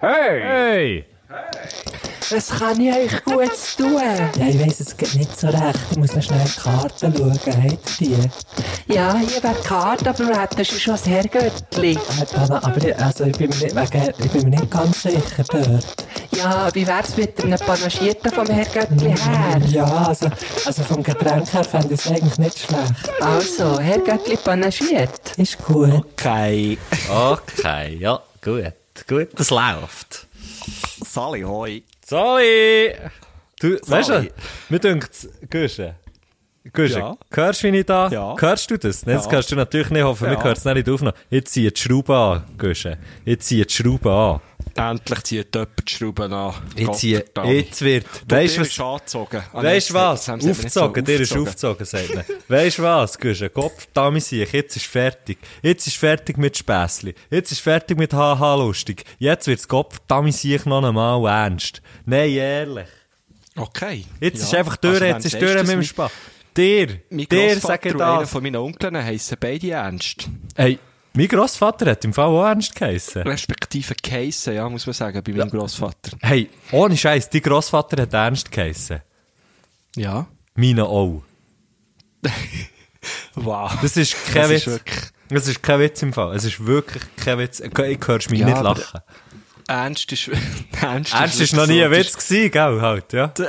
Hey! Hey! Was kann ich euch gut tun? Ja, ich weiss, es geht nicht so recht. Ich muss noch schnell die Karten schauen. Habt ihr die? Ja, hier wäre die Karte, aber wir hätten schon das Herrgöttli. Aber, aber ich- also, ich, bin mir nicht, wegen, ich bin mir nicht ganz sicher dort. Ja, wie wär's mit einem Panagierten vom Herrgöttli her? Ja, also, also vom Getränk her fände ich es eigentlich nicht schlecht. Also, Herrgöttli panagiert. Ist gut. Okay. Okay, ja, gut. Gut, das läuft. Sally, hoi. Sorry! Du, weißt du, mir denkt Guschen. Guschen, Ja. hörst du, wie ich da? Ja. Hörst du das? Nein, das Ja. hörst du natürlich nicht, hoffen wir Ja. hören es nicht aufnehmen. Jetzt zieht die Schraube an, Guschen. Jetzt zieht die Schraube an. Endlich zieht jemand die Schrauben an. Jetzt, zieht, Gottverdammt. jetzt wird, Du, weißt du ist was? angezogen. Ah, Weißt was? das Aufgezogen, der ist aufgezogen. aufgezogen, sagt man. Weißt du was, Guschen? Kopf, Dami sich, jetzt ist fertig. Jetzt ist fertig mit Späßli. Jetzt ist fertig mit Haha lustig. Jetzt wird's Kopf, Dami sich noch einmal ernst. Nein, ehrlich. Okay. Jetzt Ja. ist einfach durch, Also, jetzt ist durch mit dem Spaß. Dir, Mein dir Grossvater sage und einer das. von meinen Onkeln heissen beide ernst. Hey, mein Grossvater hat im Fall auch ernst geheissen. Respektive geheissen, ja, muss man sagen, bei meinem Grossvater. Hey, ohne Scheiß, dein Grossvater hat ernst geheissen. Ja. Meine auch. Wow. Das ist kein Das ist Witz. wirklich- Das ist kein Witz im Fall. Es ist wirklich kein Witz. Ich hörst mich Ja, nicht lachen. Ernst ist, ernst Ernst ist wirklich noch nie ein Witz gewesen, gell, halt, ja.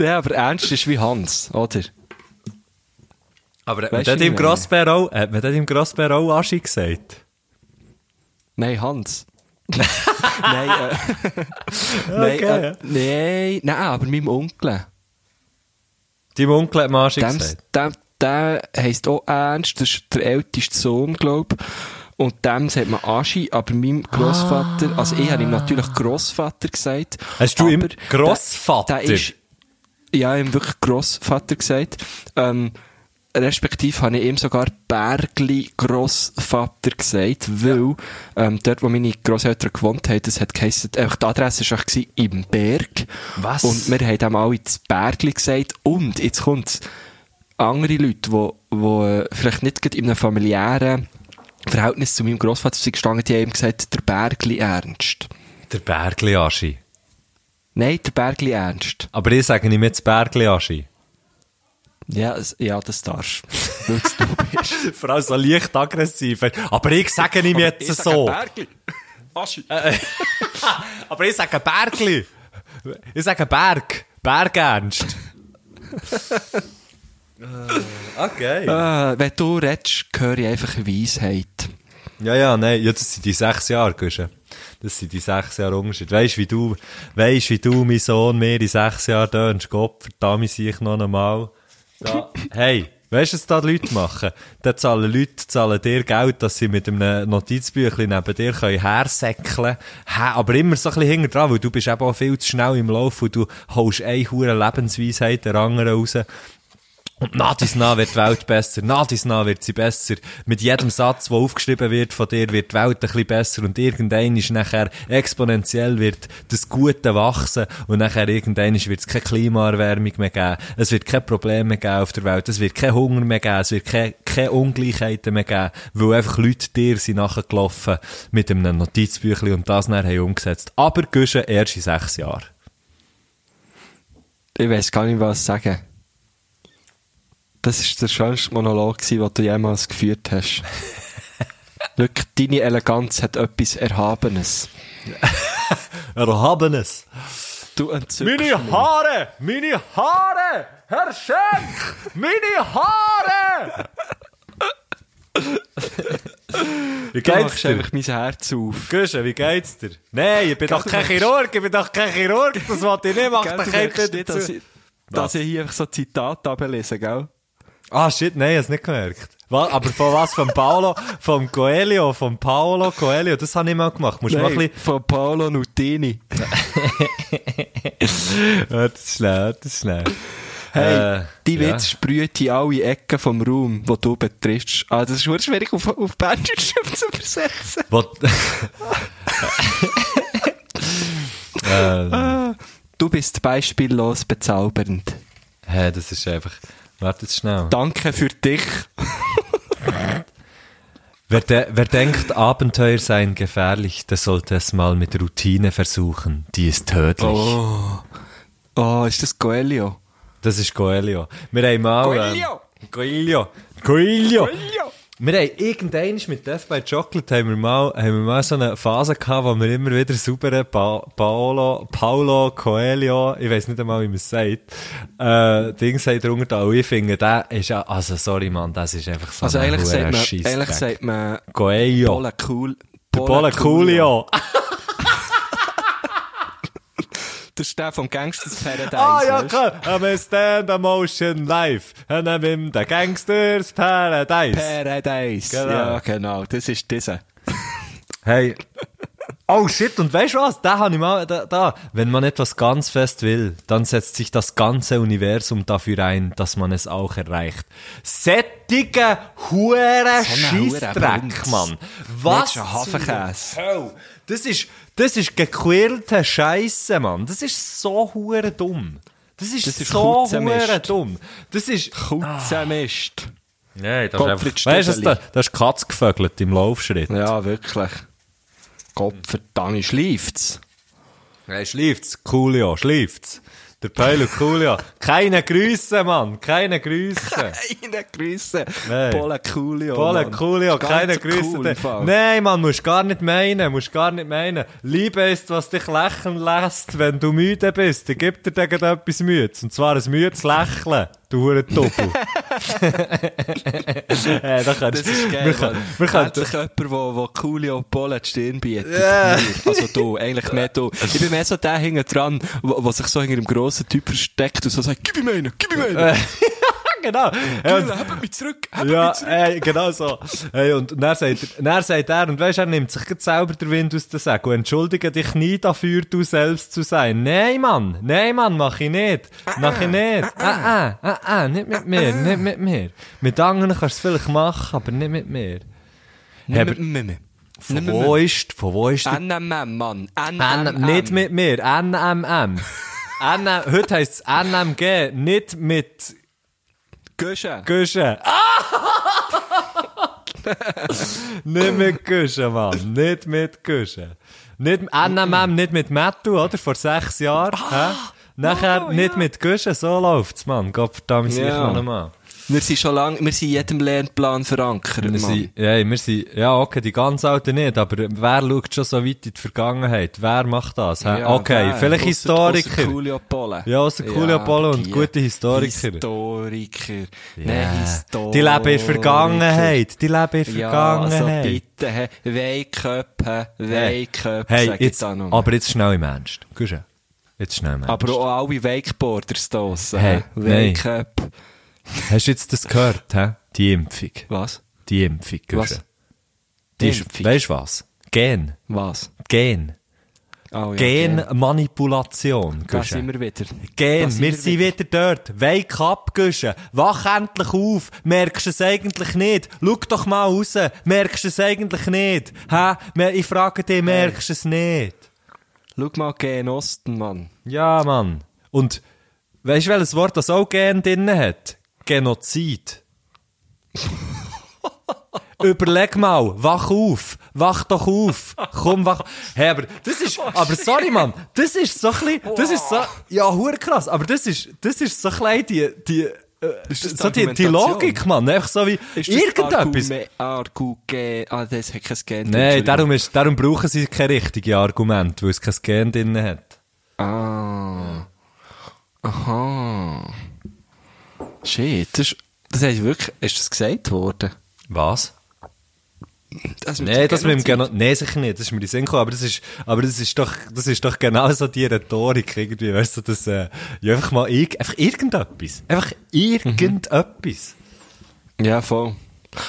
Ja, aber ernst ist wie Hans, oder? Aber hat man im ich meine? Grossbär auch, hat man im Grossbär auch Aschi gesagt? Nein, Hans. nein, äh, nein, Okay, äh, nein, nein, aber meinem Onkel. Dein Onkel hat mir Aschi Dem, gesagt. dem, der heisst auch Ernst, das ist der älteste Sohn, glaub Und dem sagt man Aschi, aber meinem Grossvater, also ich habe ihm natürlich Grossvater gesagt. Hast du ihm der- Grossvater? Der, ist, ja, ihm wirklich Grossvater gesagt. Ähm, respektive habe ich ihm sogar Bergli Grossvater gesagt, weil ähm, dort, wo meine Grosseltern gewohnt haben, das hat geheißen, einfach die Adresse war im Berg. Was? Und wir haben dem alle das Bergli gesagt. Und jetzt kommt andere Leute, die, die äh, vielleicht nicht gerade in einem familiären Verhältnis zu meinem Grossvater sind gestanden, die haben ihm gesagt, der Bergli Ernst. Der Bergli Aschi. Nein, der Bergli Ernst. Aber ich sage ihm jetzt Bergli Aschi. Ja, es- ja, das darfst du. Du bist. Vor allem so leicht aggressiv. Aber ich sage ihm jetzt Ich sage so. Bergli. Aschi. Aber ich sage Bergli. Ich sage Berg. Berg ernst. okay. Äh, wenn du redest, höre ich einfach Weisheit. Ja, ja, nein, ja, das sind die sechs Jahre, Guschen. Das sind die sechs Jahre Unterschied. Weisst wie du, weisst wie du, mein Sohn, mir in sechs Jahren tönst, Gott, verdammt, sehe ich noch einmal. Da, hey, weisst du, was da die Leute machen? Da zahlen Leute, zahlen dir Geld, dass sie mit einem Notizbüchlein neben dir können hersäckeln können. Aber immer so ein bisschen hinter dran, weil du bist eben auch viel zu schnell im Lauf und du holst eine hure Lebensweisheit der anderen raus. Und nach dies nach wird die Welt besser, nach dies nach wird sie besser. Mit jedem Satz, der aufgeschrieben wird von dir, wird die Welt ein bisschen besser und irgendein ist nachher exponentiell wird das Gute wachsen und nachher irgendein wird es keine Klimaerwärmung mehr geben. Es wird keine Probleme mehr geben auf der Welt, es wird kein Hunger mehr geben, es wird keine, keine Ungleichheiten mehr geben, weil einfach Leute dir sind nachgelaufen mit einem Notizbüchlein und das nachher haben umgesetzt. Aber Guschen erst in sechs Jahren. Ich weiß gar nicht, was sagen. Das war der schönste Monolog, den du jemals geführt hast. Wirklich, deine Eleganz hat etwas Erhabenes. Erhabenes. Du entzückst mich. Haare! Meine Haare! Herr Schenk! Meine Haare! wie Du geht's machst dir? einfach mein Herz auf. Guschen, wie geht's dir? Nein, ich bin doch du kein Chirurg, ich bin doch kein Chirurg, das wollte ich nicht, mach Gell, du merkst nicht, dass ich, dass ich hier einfach so Zitate ablese, gell? Ah, shit, nein, ich hab's nicht gemerkt. Was, aber von was? Von Paolo? Vom Coelho? Von Paolo Coelho? Das habe ich mal gemacht. Musst du mal ein Nein, bisschen... von Paolo Nutini. Ja, das ist schnell, das ist schnell. Hey, Äh, die ja. Witz sprüht in alle Ecken vom Raum, wo du betrittst. Ah, das ist wirklich schwierig auf, auf Berndeutsch zu übersetzen. Wo- äh, Du bist beispiellos bezaubernd. Hä, das ist einfach. Warte jetzt schnell. Danke für dich. Wer, de wer denkt, Abenteuer seien gefährlich, der sollte es mal mit Routine versuchen. Die ist tödlich. Oh. Oh, ist das Coelho? Das ist Coelho. Wir haben mal... Coelho! Ähm, Coelho! Coelho! Wir haben irgendwann mit Death by Chocolate haben wir mal, haben wir mal so eine Phase gehabt, wo wir immer wieder saubere pa Paolo, Paulo Coelho, ich weiß nicht einmal, wie man es sagt, äh, Ding sagt drunter da, ich finde, der ist ja, also sorry man, das ist einfach so Also ein eigentlich sagt, man, eigentlich sagt man Coelho. Bola cool. Bola Coolio. Der ist der vom Gangsters Paradise. Ah, ja, klar. I'm stand a motion live. Und I'm in the Gangsters Paradise. Paradise. Genau. Ja, genau. Das ist dieser. Hey. Oh shit, und weißt du was? Da habe ich mal, da, da. Wenn man etwas ganz fest will, dann setzt sich das ganze Universum dafür ein, dass man es auch erreicht. Sättige hure So ein Bund. Mann. Was? Nicht schon Hafenkäse. zur Hölle? Das ist, das ist gequirlte Scheisse, Mann. Das ist so hure dumm. Das ist, Das ist so hure dumm. Das ist, Kutzenmist. Nein, das Gottfried ist einfach, weißt du, das, das ist Katz gevögelt im Laufschritt. Ja, wirklich. Gott verdammt, schleift's. Hey, schläft's? Coolio, schläft's? Der Peulo Coolio. Keine Grüße, Mann. Keine Grüße. Keine Grüße. Nein. Bola Coolio. Bola Mann. Coolio, keine cool Grüße. im Fall. Nein, Mann, musst gar nicht meinen. Musst gar nicht meinen. Liebe ist, was dich lächeln lässt, wenn du müde bist. Dann gibt dir dann gerade etwas Müdes. Und zwar ein müdes Lächeln. Du hure Doppel. äh, da kannst, Das ist geil, wir, können- wir können, Endlich jemand, der wo Coolio Bola die Stirn bietet. Ja. Mir. Also du, eigentlich mehr du. Ich bin mehr so der hinten dran, wo, wo sich so hinter einem grossen Typ versteckt und so sagt, gib ihm einen, gib ihm einen. Genau. Und- Gül, Hab mich zurück, Ja, mich zurück. ey, genau so. Hey, und dann sagt, er, dann sagt er, und weisst, er nimmt sich selber den Wind aus der Segel. Entschuldige dich nie dafür, du selbst zu sein. Nein, Mann, nein, Mann, mach ich nicht. Mach ich nicht. Ah, ah, ah, ah, nicht mit mir, nicht mit mir. Mit anderen kannst du es vielleicht machen, aber nicht mit mir. Hey, aber von wo ist, von wo ist NMM, Mann. NMM. nicht mit mir, NMM. N, heute heisst es NMG, nicht mit Gösche. Guschen. nicht mit Guschen, Mann. Nicht mit Guschen. Nicht, NMM, nicht mit Metal, oder? Vor sechs Jahren. hä? Nachher oh, nicht ja. mit Guschen, so läuft's, Mann. Gott verdammt, ich Ja. noch einmal. Wir sind schon lange, wir sind in jedem Lernplan verankert, Wir sind, ja, wir sind, ja, okay, die ganz Alten nicht, aber wer schaut schon so weit in die Vergangenheit? Wer macht das? Ja, okay, der. vielleicht Ausser- Historiker. ausser Coolio Pole. Ja, ausser Coolio Pole und die gute Historiker. Historiker. Ja. Nein, Historiker. Die leben in der Vergangenheit. Die leben in der Ja, also Vergangenheit. bitte? Wake up, Hey, sag ich jetzt, da aber jetzt schnell im Ernst. Guschen. Jetzt schnell im Ernst. Aber auch alle Wakeboarders draussen, Hey, hä? Hast du jetzt das gehört, hä? Die Impfung. Was? Die Impfung, Was? Die ist, Impfung? weißt du was? Gen. Was? Gen. Oh, ja, Gen. Genmanipulation, Da sind wir wieder. Gen, sind wir wir sind wieder dort. Wake up, Guschen. Wach endlich auf. Merkst du es eigentlich nicht? Schau doch mal raus. Merkst du es eigentlich nicht? Hä? Ich frage dich, merkst du es nicht? Schau mal Gen Osten, Mann. Ja, Mann. Und weißt du, welches Wort das auch Gen drin hat? Genozid. Überleg mal, wach auf, wach doch auf, komm, wach. Hey, aber das ist, aber sorry, Mann, das ist so ein bisschen, das ist so, ja, hure krass, aber das ist, das ist so ein die, die, äh, so die, die? Logik, Mann, einfach so wie, Ist irgendetwas. Argume- Argu-Gen... Ah, das hat kein Gen. Nein, darum ist, darum brauchen sie kein richtiges Argument, weil es kein Gen drin hat. Ah. Aha. Shit, das, ist- das heißt wirklich, ist das gesagt worden? Was? Das dem das mit dem Genozid? genau, nee, sicher nicht, das ist mir den Sinn gekommen, aber das ist, aber das ist doch, das ist doch genau so die Rhetorik irgendwie, weißt du, das, äh, ja, einfach mal, irg einfach irgendetwas. Einfach irgendetwas. Ja, voll.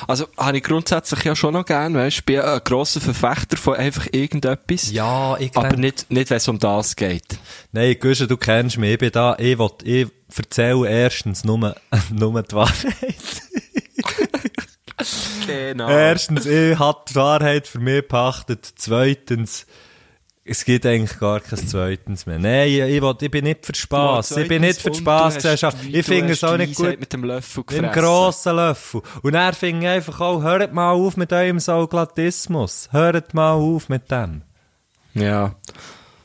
Also, habe ich grundsätzlich ja schon noch gern, weißt du, ich bin ein grosser Verfechter von einfach irgendetwas. Ja, ich Aber nicht, nicht wenn es um das geht. Nein, Guschen, du kennst mich, ich bin da, ich will, ich erzähle erstens nur, nur die Wahrheit. Genau. Erstens, ich habe die Wahrheit für mich gepachtet. Zweitens, Es gibt eigentlich gar kein Zweitens mehr. Nein, ich, ich, will, ich bin nicht für Spass. Ich bin nicht für die Spassgesellschaft. Ich finde es auch nicht gut. mit dem Löffel Mit dem gefressen. grossen Löffel. Und er ich einfach auch, hört mal auf mit eurem Sauglatismus. Hört mal auf mit dem. Ja.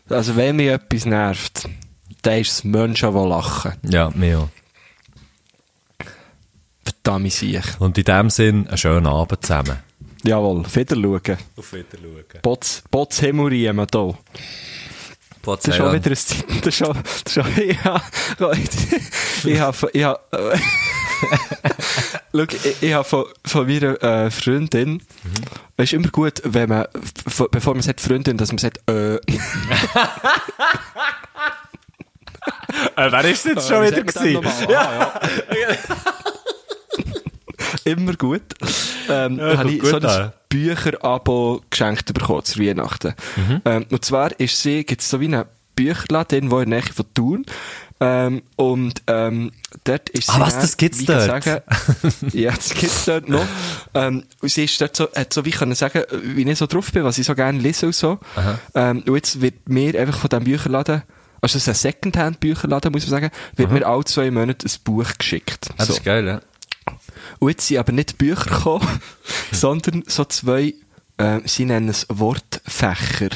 Also, wenn mich etwas nervt, dann ist es Menschen, die lachen. Ja, mir auch. Verdammt sich. Und in dem Sinn, einen schönen Abend zusammen. Jawohl, wieder schauen. Auf Wiedersehen. Bots, Bots Hemorrhien hier. Das ist schon wieder ein Zeit. Das ist schon, das ist schon, ja, ich habe, ich habe, äh, Schau, ich, ich habe von, von meiner äh, Freundin, es ist immer gut, wenn man, bevor man sagt Freundin, dass man sagt, äh, Äh, wer ist jetzt Äh, wie sagt man dem nochmal? Ja. Immer gut. Ähm, Ja, habe ich gut so ein. Bücher-Abo geschenkt bekommen zu Weihnachten. Mhm. Ähm, und zwar ist sie, gibt es so wie einen Bücherladen, wo in der Nähe von Thun. Ähm, und ähm, dort ist Ah, sie was, dann, das gibt's dort? Sagen, ja, das gibt's dort noch. Ähm, und sie ist dort so, hat so wie können sagen, wie ich so drauf bin, was ich so gerne lese und so. Ähm, und jetzt wird mir einfach von diesem Bücherladen, also es ist ein Secondhand-Bücherladen, muss man sagen, wird mir alle zwei Monate ein Buch geschickt. Das So. ist geil, ja. Und jetzt sind aber nicht Bücher gekommen, sondern so zwei, äh, sie nennen es Wortfächer.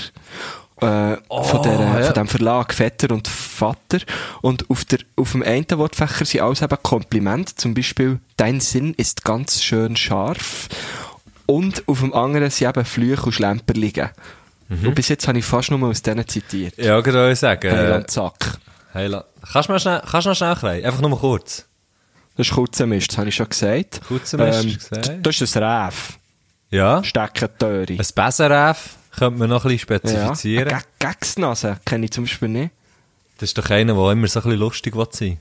Äh, von, der, ja. von dem Verlag Vetter und Vater. Und auf, der, auf dem einen Wortfächer sind alles eben Komplimente. Zum Beispiel, dein Sinn ist ganz schön scharf. Und auf dem anderen sind eben Flüche und Schlemperlinge. Und bis jetzt habe ich fast nur aus denen zitiert. Ja, gerade sagen. Hey, Äh, zack. hey, kannst du mal schnell, kannst du noch schnell rein? Einfach nur kurz. Das ist Kutzenmist, das habe ich schon gesagt. Kutzenmist, du gesagt? Das ist ein Räf. Ja. Steckentöri. Ein Besenref könnte man noch ein bisschen Ja. spezifizieren. Eine Ge- Gegsnase kenne ich zum Beispiel nicht. Das ist doch einer, der immer so ein bisschen lustig will sein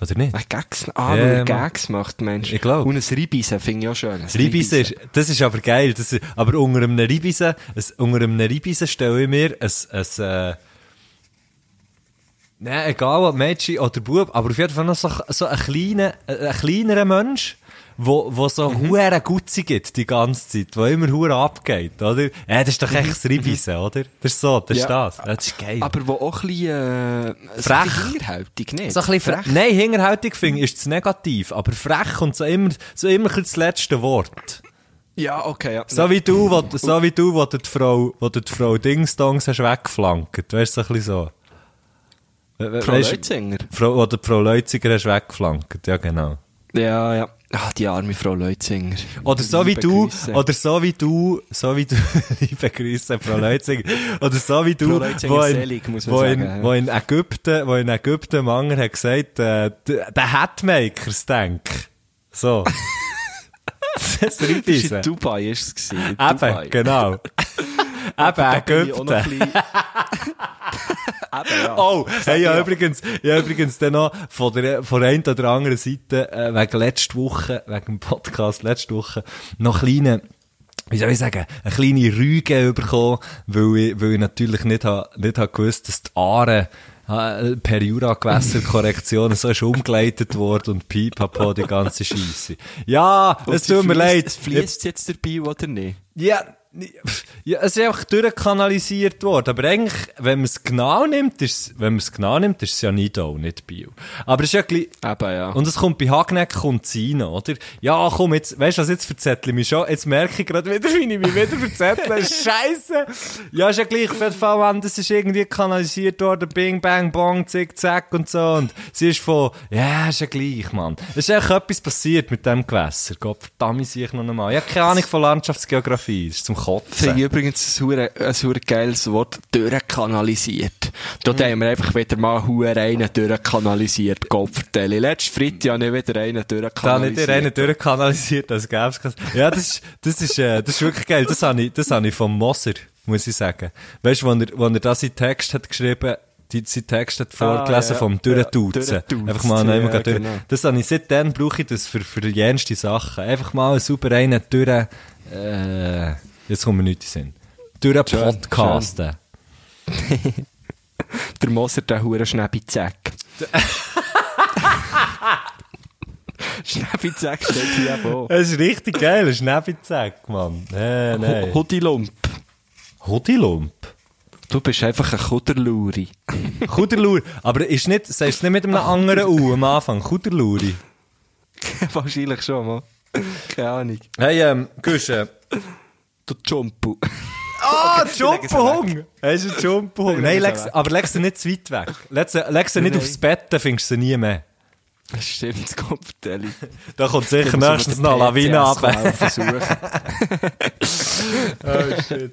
Oder nicht? Ein Gegs, ah, Ja, weil er. Gags macht, Mensch. Ich glaub. Und ein Ribisen finde ich auch schön. Ein Ribisen ist, das ist aber geil. Das ist, aber unter einem Ribisen, ein, unter einem Ribisen stelle ich mir ein, ein, äh, Nein, egal ob Mädchen oder Bub, aber auf jeden Fall noch so, so ein kleiner, ein kleinerer Mensch, wo, wo so Mhm. hure Gutzi gibt die ganze Zeit, wo immer hure abgeht, oder? Ja, das ist doch echt das Ribisen, oder? Das ist so, das ist Mhm. Ja. das. Das ist geil. Aber wo auch ein bisschen, äh, so Frech. hinterhältig, nicht? So ein bisschen frech. Nein, hinterhältig finde ich ist negativ, aber frech und so immer, so immer das letzte Wort. Ja, okay, ja. So wie du, wo, so wie du, wo du die Frau, wo du die Frau Dingsdongs hast weggeflankt. Weißt du, so ein bisschen so. Frau Leutzinger. Frau, die Frau Leutziger hast weggeflankt. Ja, genau. Ja, ja. Ah, die arme Frau Leutzinger. Oder so wie du, Grüße. oder so wie du, so wie du, liebe Grüße, Frau Leutzinger, oder so wie du, Leutzinger wo in, selig, muss man wo, sagen, in, ja. wo in Ägypten, wo in Ägypten Manger hat gesagt, äh, der Hatmakers denk. So. das ist in Dubai, ist es gewesen. Eben, genau. Eben Ägypten. bisschen- Eben, ja. Oh, hey, ja, ja. übrigens, ja, übrigens dann noch von der, von der einen oder anderen Seite, äh, wegen letzter Woche, wegen dem Podcast letzte Woche, noch kleine, wie soll ich sagen, eine kleine Rüge bekommen, weil ich, weil ich natürlich nicht ha, nicht ha gewusst, dass die Aare, per Jura-Gewässerkorrektion so ist umgeleitet worden und pipapo die ganze Scheisse. Ja, es tut mir leid. Es fließt jetzt dabei, oder nicht? Ja, ja, es ist einfach durchkanalisiert worden. Aber eigentlich, wenn man es genau nimmt, ist es- wenn man es genau nimmt, ist es ja Nidau, nicht Bio. Aber es ist ja gleich, Eben, ja. und es kommt bei Hagneck kommt rein, oder? Ja, komm, jetzt, weißt du was, jetzt verzettle ich mich schon. Jetzt merke ich gerade wieder, wie ich mich wieder verzettle. Scheiße! Ja, ist ja gleich, auf jeden Fall, Mann, das ist irgendwie kanalisiert worden. Bing, bang, bong, zick, zack und so. Und sie ist von, ja, ist ja gleich, Mann. Es ist echt etwas passiert mit dem Gewässer. Gott verdammt, sehe ich noch einmal. Ich habe keine Ahnung von Landschaftsgeografie. Das ist zum Finde Kotzen. ich übrigens ein ein hure geiles Wort, durchkanalisiert. Dort Mhm. haben wir einfach wieder mal hure einen durchkanalisiert, Kopfverteile. Letzten Freitag habe ich wieder einen Da ich durchkanalisiert. dir einen durchkanalisiert, als gäbe es. Ja, das ist, das ist, äh, das ist wirklich geil. Das habe ich, das habe ich vom Moser, muss ich sagen. Weißt du, wo er, wo er da seinen Text hat geschrieben, die, seinen Text hat vorgelesen ja. vom Durchtutzen. Ja, Einfach mal noch ja, einmal durch. genau. Das habe ich, seitdem brauche ich das für, für die jenste Sachen. Einfach mal super einen durch, äh, jetzt kommt mir nichts in Sinn. Durch Schön, Podcasten. Der Moser, der hure Schnäppi-Zack. Schnäppi-Zack steht hier auch. Das ist richtig geil, ein Schnäppizack, Mann. Nee, nee. Hoodie-Lump. Hudilump. Du bist einfach ein Kuderluri. Kuderluri. Aber ist nicht, sagst du es nicht mit einem anderen U am Anfang? Kuderluri. Wahrscheinlich schon, mal. Keine Ahnung. Hey, ähm. Du Jumpu. Ah, Jumpenhung! Hast du einen Jumpenhung? Nein, leg's, aber leg sie nicht zu weit weg. Leg sie, nicht aufs Bett, dann findest du sie nie mehr. Das stimmt, das Kopftelli. Da kommt sicher nächstens noch eine Lawine ab. Versuchen. Oh, shit.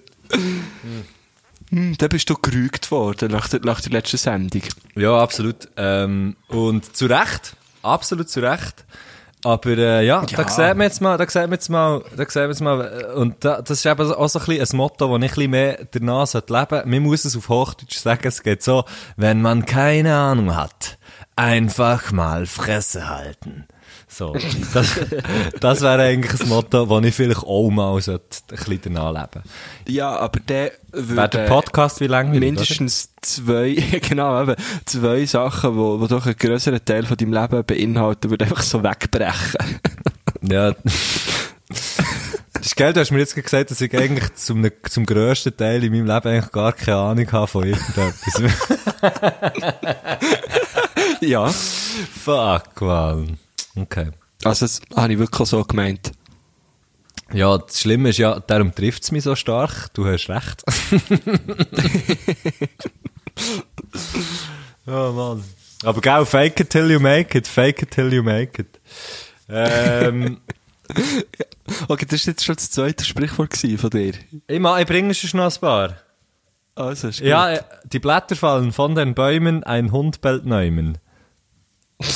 Hm, dann bist du gerügt worden nach der, nach der letzten Sendung. Ja, absolut. Ähm, und zu Recht. Absolut zu Recht. Aber äh, ja, da sieht man jetzt mal, da sieht man jetzt mal, da sieht man jetzt mal, äh, und da, das ist eben auch so ein, bisschen ein Motto, das ich ein bisschen mehr danach sollte leben. Man muss es auf Hochdeutsch sagen, es geht so, wenn man keine Ahnung hat, einfach mal Fresse halten. So, das, das wäre eigentlich ein Motto, das ich vielleicht auch mal sollte, ein bisschen danach leben. Ja, aber der Wäre der würde Podcast wie lange mindestens zwei, genau, eben, zwei Sachen, wo, wo doch einen grösseren Teil von deinem Leben beinhalten, würde einfach so wegbrechen. Ja. Das ist geil, du hast mir jetzt gesagt, dass ich eigentlich zum, zum grössten Teil in meinem Leben eigentlich gar keine Ahnung habe von irgendetwas. ja. Fuck, man. Okay. Also, das habe ich wirklich so gemeint. Ja, das Schlimme ist ja, darum trifft es mich so stark. Du hast recht. oh Mann. Aber gell, fake it till you make it. Fake it till you make it. Ähm, Okay, das war jetzt schon das zweite Sprichwort von dir. ich, ma- ich bringe schon noch ein paar. Also, ist gut. Ja, die Blätter fallen von den Bäumen, ein Hund bellt neumen.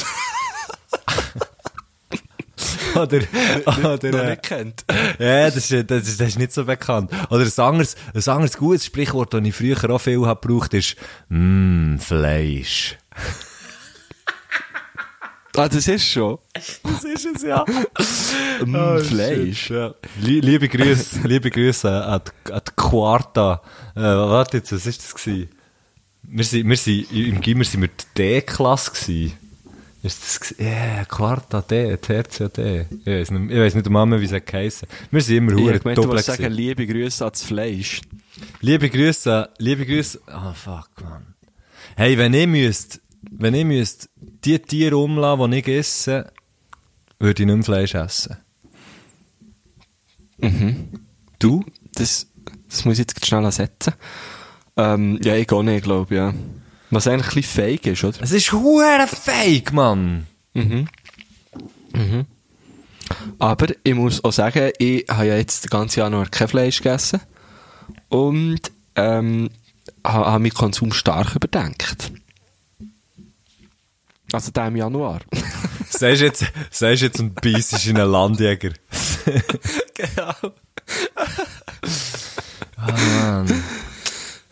oder, oder, noch äh, nicht kennt. ja, das ist, das, ist, das ist nicht so bekannt. Oder ein anderes, ein anderes gutes Sprichwort, das ich früher auch viel habe gebraucht, ist, mmm, Fleisch. Ah, das ist schon. Das ist es, ja. Mm, Oh, Fleisch. Ja. Lie- Liebe Grüße, liebe Grüße an die, an die Quarta. Äh, warte jetzt, was ist das gewesen? Wir sind, wir sind, im Gimmer sind wir die D-Klasse gewesen. Ist das? Ja, yeah, Quarta D, Tertia D. Ich weiss nicht, ich weiss nicht Mama, wie es geheissen. Wir sind immer Ich hure du doppelt wolltest sagen, liebe Grüße ans Fleisch. Liebe Grüße, liebe Grüße. Ah, fuck, man. Hey, wenn ich müsst, wenn ich müsst, die Tiere umlassen, die ich esse, würde ich nicht mehr Fleisch essen. Du? Das, das muss ich jetzt schnell setzen. Ähm, ja, ich gehe nicht, glaube ich, ja. Was eigentlich ein bisschen fake ist, oder? Es ist hure fake, Mann. Aber ich muss auch sagen, ich habe ja jetzt das ganze Jahr noch kein Fleisch gegessen. Und, ähm, habe habe meinen Konsum stark überdenkt. Also der im Januar. Sagst jetzt, sagst jetzt und beißt in einen Landjäger. genau. Ah,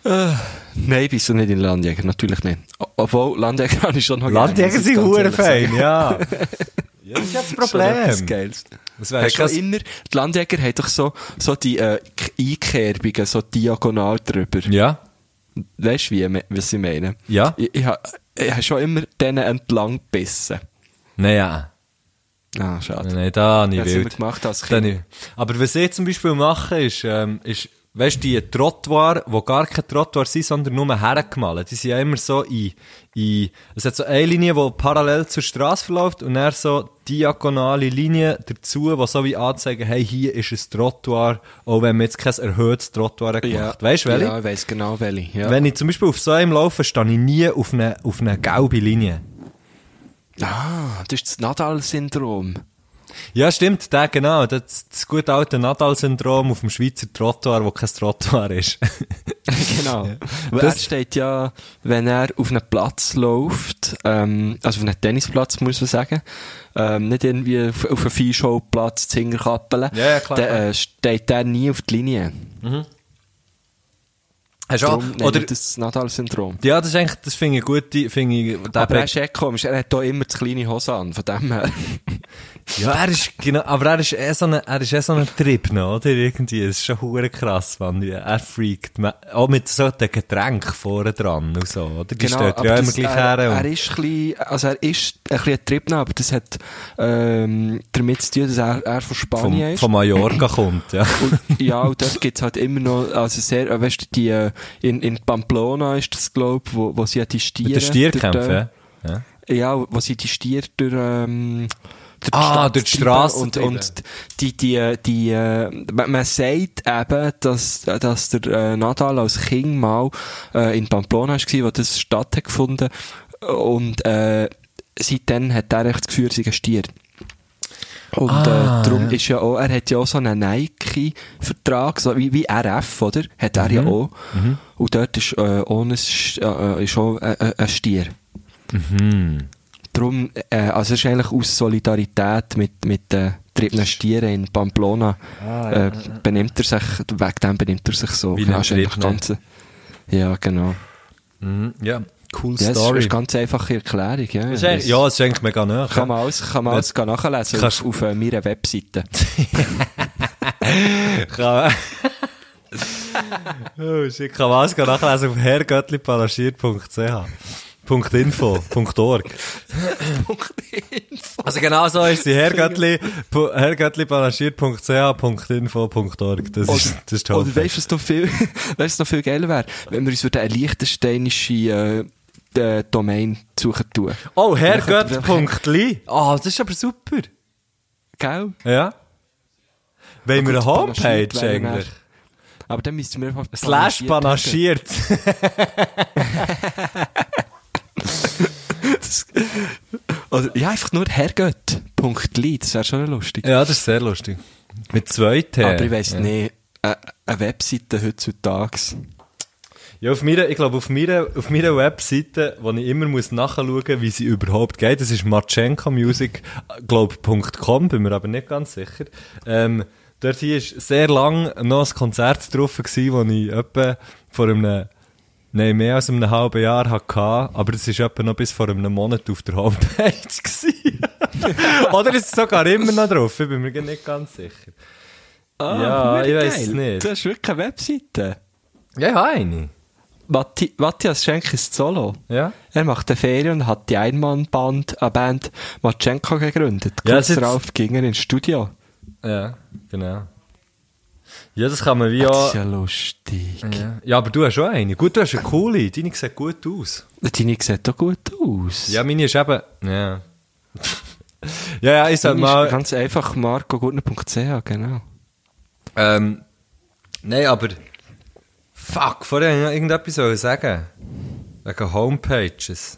Mann. Nein, bist du nicht in Landjäger, natürlich nicht. Obwohl, Landjäger habe ich schon noch gerne, Landjäger ich sind ganz hure ehrlich sagen. fein, ja. ja. Das ist ja das Problem. Das wäre Hast du schon immer, die Landjäger haben doch so, so die äh, Einkerbungen, so diagonal drüber. Ja, Weißt du, wie, was ich meine? ja. Ich, ich, ich habe schon immer denen entlang gebissen. Naja. Ah, schade. Nein, da habe ich Das haben wir wild. gemacht als Kind. nicht. Aber was ich zum Beispiel mache, ist, ähm, ist weißt du, die Trottoir, die gar kein Trottoir sind, sondern nur hergemalt. Die sind ja immer so in, in, es hat so eine Linie, die parallel zur Straße verläuft und dann so diagonale Linien dazu, die so wie anzeigen, hey, hier ist ein Trottoir, auch wenn man jetzt kein erhöhtes Trottoir gemacht. Weißt du, welche? Ja, ich weiss genau welche. Ja. Wenn ich zum Beispiel auf so einem laufe, stehe ich nie auf eine, auf eine gelbe Linie. Ah, das ist das Nadal-Syndrom. Ja, stimmt, der, genau. Das, das gute alte Nadal-Syndrom auf dem Schweizer Trottoir, wo kein Trottoir ist. genau. Weil Das- steht ja, wenn er auf einen Platz läuft, ähm, also auf einen Tennisplatz, muss man sagen, ähm, nicht irgendwie auf, auf einen Viehschauplatz, Zingerkappeln, Ja, ja, klar, klar. äh, steht der nie auf die Linie. Hast du auch, oder, das Nadal-Syndrom. ja, das ist eigentlich, das finde ich gut, finde ich, der Aber er ist eh komisch, er hat da immer zu kleine Hose an, von dem her. Ja, er ist, genau, aber er ist eh so ein, er ist eh so ein Trip noch, oder? Irgendwie, das ist schon hure krass, man. Er freakt. Man, auch mit so einem Getränk vorne dran und so, oder? Die stellt aber ja immer gleich er, her. er ist ein bisschen, also er ist ein bisschen ein Tripner, aber das hat, ähm, damit zu tun, dass er, er von Spanien Vom, ist. von Mallorca kommt, ja. Und, ja, und dort gibt's halt immer noch, also sehr, äh, weißt du, die, äh, in, in Pamplona ist das, glaub, wo, wo sie ja die Stiere... Mit den Stierkämpfen, ja. Ja, wo sie die Stiere durch, ähm, durch Ah, Stadt durch die Strasse Und, und die, die, die, äh, man, sagt eben, dass, dass der äh, Nadal als Kind mal äh, in Pamplona war, wo das statt hat gefunden und äh, seitdem hat er echt das Gefühl, ein Stier. Und Ah, äh, darum ja. ist ja auch, er hat ja auch so einen Nike-Vertrag, so wie, wie RF, oder? Hat er Mhm. ja auch. Und dort ist, äh, ohne, äh, ist auch äh, äh, ein Stier. Mhm. Darum, äh, also es ist eigentlich aus Solidarität mit, mit den triebenen Stieren in Pamplona, äh, benimmt er sich, wegen dem benimmt er sich so. Wie Ja, ein ja, genau. Mhm. Ja, cool Ja, das ist Story. eine ganz einfache Erklärung, ja. Das ist ja, das ist eigentlich mega nah. Kann man alles, kann man alles nachlesen Kannst- auf, auf äh, meiner Webseite. Kann oh shit, kann man alles nachlesen auf herrgöttlipanaschiert.ch. Punkt .info, Punkt .org. Also genau so ist sie, herrgöttli, pu- herrgöttlipanaschiert.ch, Punkt .info, Punkt .org. Das ist, das ist die Oder weißt du, was noch viel, weißt, du, was noch viel geiler wäre? Wenn wir uns eine liechtensteinische, äh, äh, Domain suchen tun. Oh, herrgött.li. Ah, das ist aber super. Gell? Ja. Wollen wir eine gut, Homepage eigentlich? Aber dann müssten wir einfach Slash panaschiert panaschiert. Das- Oder, ja, einfach nur hergött.li, das wäre schon lustig. Ja, das ist sehr lustig. Mit zwei T. Aber ich weiss ja. nicht, äh, eine Webseite heutzutage. Ja, auf meiner, ich glaube, auf meiner, auf meiner Webseite, wo ich immer muss nachschauen, wie sie überhaupt geht, das ist marchenkomusic.com, bin mir aber nicht ganz sicher. Ähm, dort hier ist sehr lang noch ein Konzert drauf gewesen, wo ich etwa vor einem, nein, mehr als einem halben Jahr hatte, aber das ist etwa noch bis vor einem Monat auf der Homepage. Oder ist es sogar immer noch drauf? Ich bin mir nicht ganz sicher. Ja, verdammt ich geil. es nicht. Du hast wirklich eine Webseite. Ja, ich habe eine. Matti Matthias Schenk ist Solo. Ja. Er macht eine Ferien und hat die Einmannband, eine Band Matschenko gegründet. Ja, Kurz ist- darauf ging er ins Studio. Ja, genau. Ja, das kann man wie Das auch... ist ja lustig. Ja. ja, aber du hast schon eine. Gut, du hast eine coole. Deine sieht gut aus. Deine sieht doch gut aus. Ja, meine ist eben... Ja. ja, ja, ich sag mal... ganz einfach marcogurtner.ch, genau. Ähm, nein, aber... Fuck, vorher wollte ich noch irgendetwas sagen. Wegen Homepages.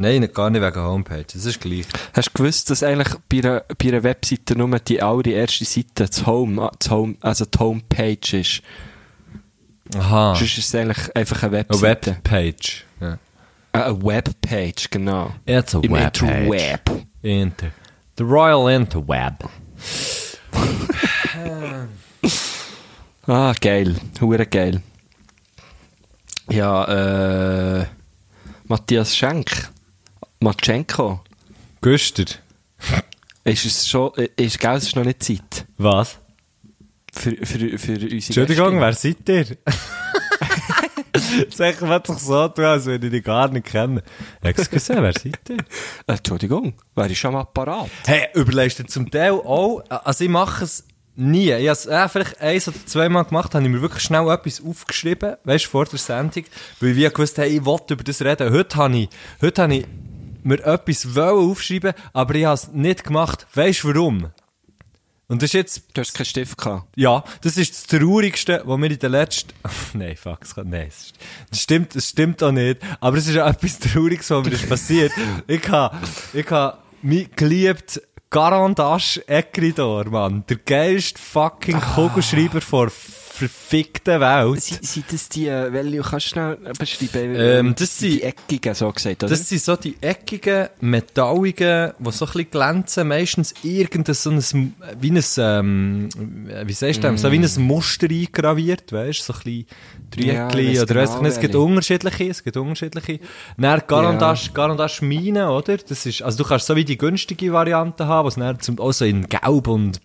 Nein, gar nicht wegen Homepages. Das ist gleich. Hast du gewusst, dass eigentlich bei einer, bei einer Webseite nur die allererste Seite, das Home, ah, das Home, also die Homepage ist? Aha. Sonst ist es eigentlich einfach eine Eine Webseite. Webpage. Ja. Ah, Eine Webpage, genau. It's a Im webpage. Interweb. Inter. The Royal Interweb. Ah, geil. Hure geil. Ja, äh, Matthias Schenk. Matschenko. Güster. Ist es schon, äh, ist, gell, es ist noch nicht Zeit. Was? Für, für, für unsere Entschuldigung, wer seid ihr? Sag mal sich so tun, als würde ich dich gar nicht kennen. Excuse, wer seid ihr? Äh, Entschuldigung, wer ist am Apparat? Hey, überlegst du zum Teil auch, also ich mache es nie. Ich habe es äh, vielleicht eins oder zweimal gemacht, habe ich mir wirklich schnell etwas aufgeschrieben, weißt du, vor der Sendung, weil ich wie gewusst hey, ich wollte über das reden. Heute habe ich, heute habe ich mir etwas aufschreiben, aber ich habe es nicht gemacht. Weißt du warum? Und das ist jetzt Du hast keinen Stift gehabt. Ja, das ist das Traurigste, was mir in der letzten... nein, fuck, es kann... Nein, es das stimmt, das stimmt auch nicht. Aber es ist auch etwas Trauriges, was mir ist passiert. Ich ha, ich ha mich geliebt Garandash Eckridor, Mann. Der geilste fucking Kugelschreiber vor verfickten Welt. Sind, das die, äh, welche, kannst du schnell beschreiben? Ähm, das die sind- eckigen, so gesagt, oder? Das sind so die eckigen, metalligen, die so ein bisschen glänzen, meistens irgendein so ein, wie ein, ähm, wie sagst du dem, so wie ein Muster eingraviert, weißt du, so ein bisschen Ja, Dreieckli, ich weiss oder weiss genau es gibt welche. unterschiedliche, es gibt unterschiedliche. Dann Garandash, Garandash Mine, oder? Das ist, also du kannst so wie die günstige Variante haben, was dann zum, auch so in Gelb und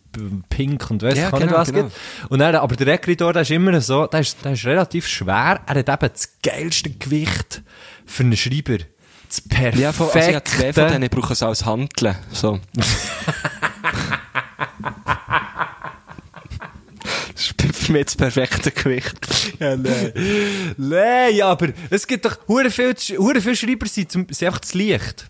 Pink und weiss Ja, ich auch genau, nicht was genau. gibt. Und dann, aber der Ecuador, der ist immer so, der ist, der ist relativ schwer, er hat eben das geilste Gewicht für einen Schreiber. Das perfekte. ja, von, also ich habe zwei von denen, ich brauche es als Handeln, so. das ist für mich das perfekte Gewicht. Ja, nein. nein, aber es gibt doch, hure viel, hure viel Schreiber sind, sind einfach zu leicht.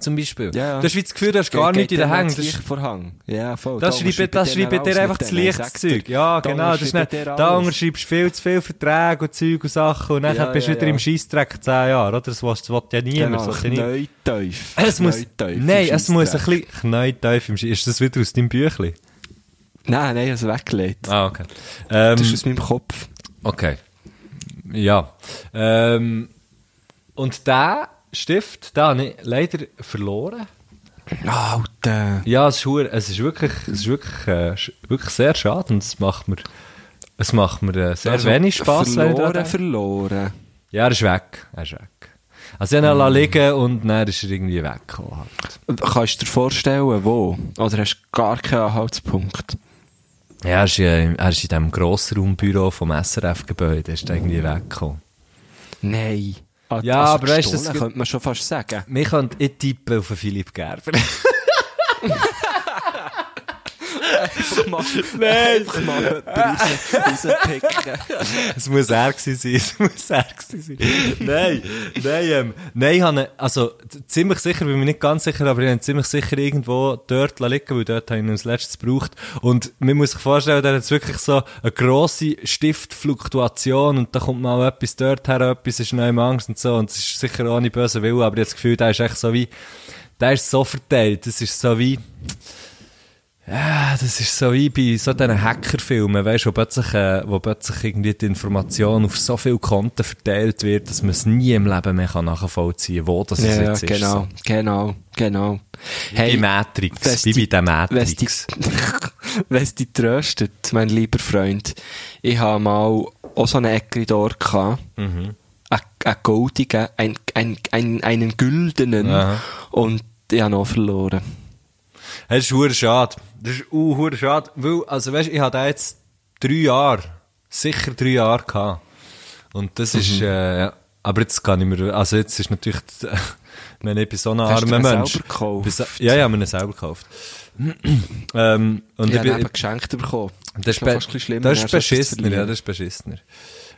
Zum Beispiel. Ja. Du hast wie das Gefühl, du hast gar nichts in den Hängen. Das, ist- Vorhang. Ja, voll. das Da schreibt, das schreibt dir einfach mit zu denen, leicht sag's Zeug. dir. Ja, genau. Das ist nicht, da unterschreibst du viel zu viel Verträge und Zeug und Sachen und dann Ja, bist du ja, wieder ja. im Scheissdreck 10 Jahre, oder? Das das will ja niemand. Genau, das niemand. Knäuteuf. Es muss, nein, es muss ein bisschen knäuteuf im. Ist das wieder aus deinem Büchlein? Nein, nein, ich habe es weggelegt. Ah, okay. Ähm, Das ist aus meinem Kopf. Okay. Ja. Ähm, und der Stift, den habe ich leider verloren. Alter. Ja, es ist, es ist wirklich, es ist wirklich, äh, wirklich sehr schade und es macht mir, es macht mir äh, sehr Also, wenig Spass. Verloren, verloren. Ja, er ist weg. Er ist weg. Also ich habe ihn lassen liegen und dann ist er irgendwie weggekommen. Halt. Kannst du dir vorstellen, wo? Oder hast du gar keinen Anhaltspunkt? Ja, er ist, äh, er ist in diesem Grossraumbüro vom SRF-Gebäude, ist irgendwie weggekommen. Nein. Ah, Ja, aber weißt du, das könnte man schon fast sagen. Wir können, ich tippe auf Philipp Gerber. Einfach mal, einfach mal raus- rauspicken. Es muss er gewesen sein, es muss er gewesen sein. Nein, nein, ähm, nein, ich habe also, ziemlich sicher, bin mir nicht ganz sicher, aber ich habe ziemlich sicher irgendwo dort liegen, weil dort habe ich ihn als letztes gebraucht. Und man muss sich vorstellen, da hat es wirklich so eine grosse Stiftfluktuation und da kommt mal etwas dort her, etwas ist neu im Angst und so und es ist sicher ohne böse Willen, aber ich habe das Gefühl, der ist echt so wie, der ist so verteilt, das ist so wie, ja, das ist so wie bei so diesen Hackerfilmen, weißt du, wo plötzlich, äh, wo plötzlich irgendwie die Information auf so viele Konten verteilt wird, dass man es nie im Leben mehr kann nachvollziehen kann, wo das Ja, ja, jetzt ist. genau, So. genau, genau. Wie bei Matrix, wenn's wie die- bei der die- Matrix. Wenn es dich tröstet, mein lieber Freund, ich habe mal auch so einen Ecuador gehabt. Mhm. Ein, ein goldigen, ein, ein, ein, einen güldenen. Aha. Und ich habe noch verloren. Das ist schade. Das ist uh, schade, weil, also weißt, ich hatte jetzt drei Jahre, sicher drei Jahre gehabt. Und das ist, Mhm. äh, ja. aber jetzt kann ich mir, also jetzt ist natürlich, wenn ich bin so ein Hast du armer ihn Mensch. selber gekauft? Bin so- Ja, ja, mir ihn selber gekauft. ähm, und Ich ich habe geschenkt bekommen. das ist, be fast schlimmer, das ist beschissener, ja, das ist beschissener.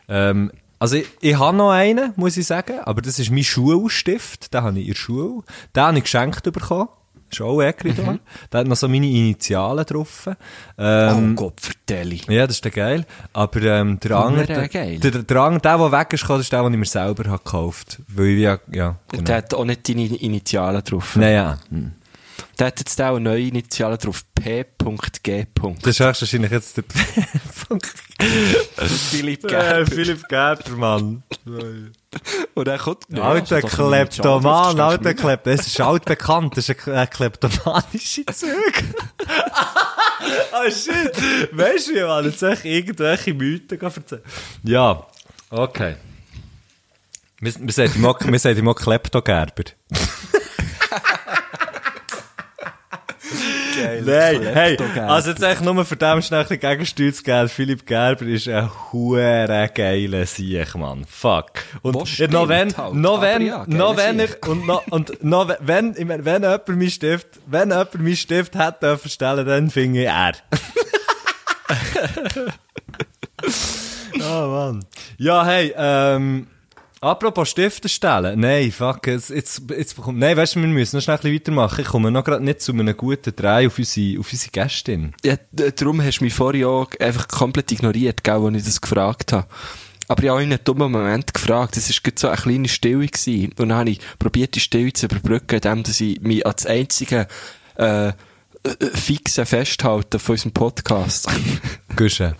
Ähm, also ich, ich habe noch einen, muss ich sagen, aber das ist mein Schulstift, den habe ich in der Schule, den habe ich geschenkt bekommen. Ist auch Ecuador. Mhm. Der hat noch so meine Initialen drauf. Ähm, oh Gott, vertelle. ja, das ist der geil. Aber ähm, der andere, der, geil. der, der andere, der, der weg ist, ist der, den ich mir selber habe gekauft. Weil ich ja, ja, Und genau. der hat auch nicht deine Initialen drauf. Naja, hm. Der hat jetzt auch neue Initialen drauf. P.G. das ist wahrscheinlich jetzt der Philipp äh, Philipp Gerber, Mann. Und er kommt nicht. Alter Kleptoman, alter Kleptoman. Es ist altbekannt, das ist ein kleptomanische Zug. oh shit. Weißt du, wie man jetzt echt irgendwelche Mythen erzählen? Ja, okay. Wir, wir sagen ihm auch, Kleptogerber. Nein, hey, also jetzt echt nur für dem schnell ein Gegensteuer zu geben. Philipp Gerber ist ein hure geiler Sieg, Mann. Fuck. Und ja, noch wenn, halt, noch wenn, ja, noch wenn Sieg. und noch, und noch wenn, ich meine, wenn jemand meinen Stift, wenn jemand meinen Stift hätte dürfen stellen, dann finde ich er. oh Mann. Ja, hey, ähm, apropos Stifte stellen. Nein, fuck, jetzt, jetzt, jetzt bekommt, nein, weißt du, wir müssen noch schnell ein bisschen weitermachen. Ich komme noch gerade nicht zu einem guten Dreh auf unsere, auf unsere Gästin. Ja, darum hast du mich vorhin auch einfach komplett ignoriert, gell, als ich das gefragt habe. Aber ich habe in einem dummen Moment gefragt, es war so eine kleine Stille gewesen. Und dann habe ich probiert, die Stille zu überbrücken, indem dass ich mich als einzige, äh, fixe Festhalten von unserem Podcast. Gusche.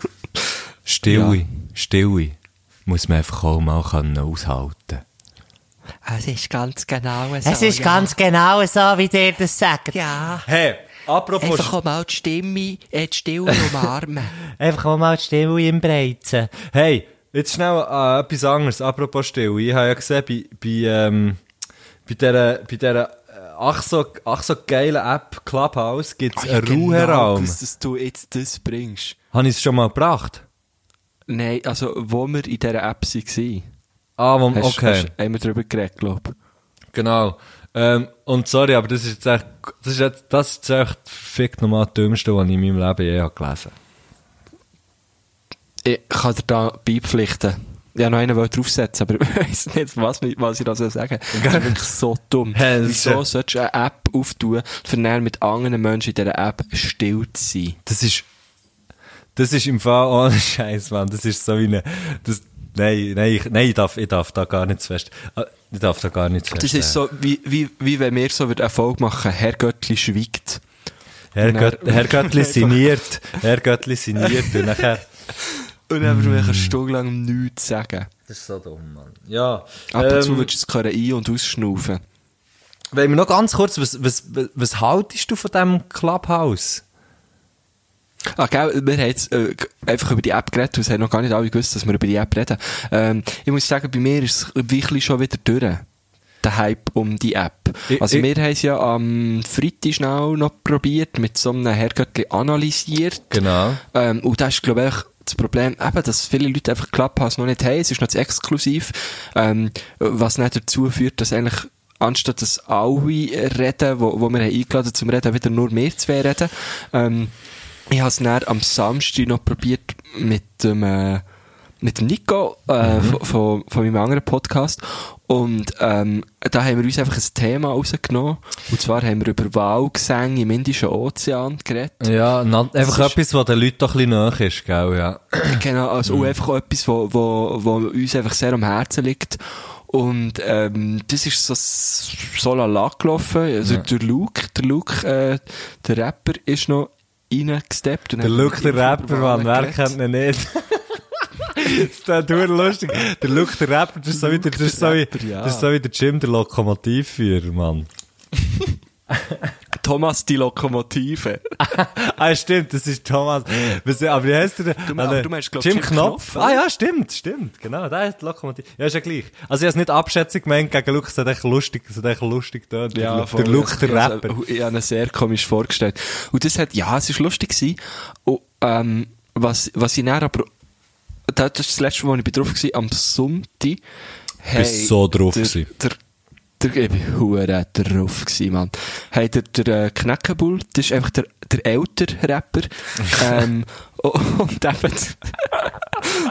Stille Stille, Stille muss man einfach auch mal können aushalten Es ist ganz genau so. Es ist ganz genau so, wie dir das sagt. Ja. Hey, apropos... Einfach auch mal die Stimme, äh, die Stille umarmen. Einfach auch mal die Stille im Breizen. Hey, jetzt schnell äh, etwas anderes, apropos Stille. Ich habe ja gesehen, bei, bei, ähm, bei dieser, bei dieser äh, ach so, ach so geile App Clubhouse gibt es Ah, ja, einen genau, Ruheraum. dass, dass du jetzt das bringst. Habe ich es schon mal gebracht? Nein, also, wo wir in dieser App waren. Ah, wo, Hast, okay. hast, haben wir darüber geredet, glaube ich. Genau. Ähm, und sorry, aber das ist jetzt echt, das ist jetzt, das ist echt fickt nochmal das Dümmste, was ich in meinem Leben je habe gelesen Ich kann dir da beipflichten. Ich wollte noch einen wollte draufsetzen, aber ich weiss nicht, was, was ich da soll sagen soll. Das ist wirklich so dumm. Wieso ja- solltest du eine App auftun, für dann mit anderen Menschen in dieser App still zu sein? Das ist, das ist im Fall ohne Scheiß, Mann. Das ist so wie eine, das, nein, nein, ich, nein, ich darf, ich darf da gar nicht zu fest, äh, ich darf da gar nicht zu fest. Das ist so, wie, wie, wie wenn wir so eine Folge machen, Herr Göttli schweigt. Herr. Gött, Herr Göttli signiert, Herr Göttli signiert und nachher, Und dann würden wir eine Stunde lang nichts sagen. das ist so dumm, Mann. Ja. Ab und zu ähm, würdest du es können ein- und ausschnaufen. Wollen wir noch ganz kurz, was, was, was, was haltest du von diesem Clubhouse? Ah, gell, wir haben jetzt äh, einfach über die App geredet, und es haben noch gar nicht alle gewusst, dass wir über die App reden. Ähm, ich muss sagen, bei mir ist es wirklich schon wieder durch. Der Hype um die App. Ich- Also ich- wir haben es ja am Freitag schnell noch probiert, mit so einem Herrgöttli analysiert. Genau. Ähm, und das ist, glaube ich, das Problem, eben, dass viele Leute einfach Clubhouse noch nicht haben. Es ist noch zu exklusiv. Ähm, was nicht dazu führt, dass eigentlich, anstatt dass alle reden, wo, wo wir haben eingeladen zum Reden, wieder nur wir zwei reden. Ähm, ich habe es dann am Samstag noch probiert mit dem, äh, mit dem Nico, äh, von, von, von meinem anderen Podcast. Und, ähm, da haben wir uns einfach ein Thema rausgenommen. Und zwar haben wir über Walgesänge im Indischen Ozean geredet. Ja, na, einfach ist- etwas, was den Leuten doch ein bisschen nahe ist, gell, ja. Genau, also auch einfach etwas, wo, wo, wo uns einfach sehr am Herzen liegt. Und ähm, das ist so, so lala gelaufen. Also Ja. der Luke, der Luke, äh, der Rapper, ist noch reingesteppt. Der Luke, der Rapper, Mann, wer kennt ihn nicht? das ist nur lustig. Der Luke, der Rapper, das ist so wie der, das ist so wie, das ist so wie der Jim, der Lokomotivführer, Mann. Thomas die Lokomotive. ah, stimmt, das ist Thomas. Aber wie heißt der? Du meinst- Ah, du meinst, glaub, Jim Jim Knopf. Knopf, ah ja, stimmt, stimmt, genau, der ist die Lokomotive. Ja, ist ja gleich. Also ich habe es nicht abschätzig gemeint gegen Luke, es hat echt lustig, es hat echt lustig da. Der, Lu- voll. der Luke, der Also, Rapper. Ich habe ihn sehr komisch vorgestellt. Und das hat, ja, es ist lustig gewesen. Und, ähm, was, was ich dann aber, das ist das letzte Mal, wo ich drauf war, am Sonntag. Hey, so drauf der, gewesen. Der, der, ich bin hure drauf gewesen, Mann. Hey, der, der, äh, Knackenbull, das ist einfach der, der ältere Rapper. ähm, und eben,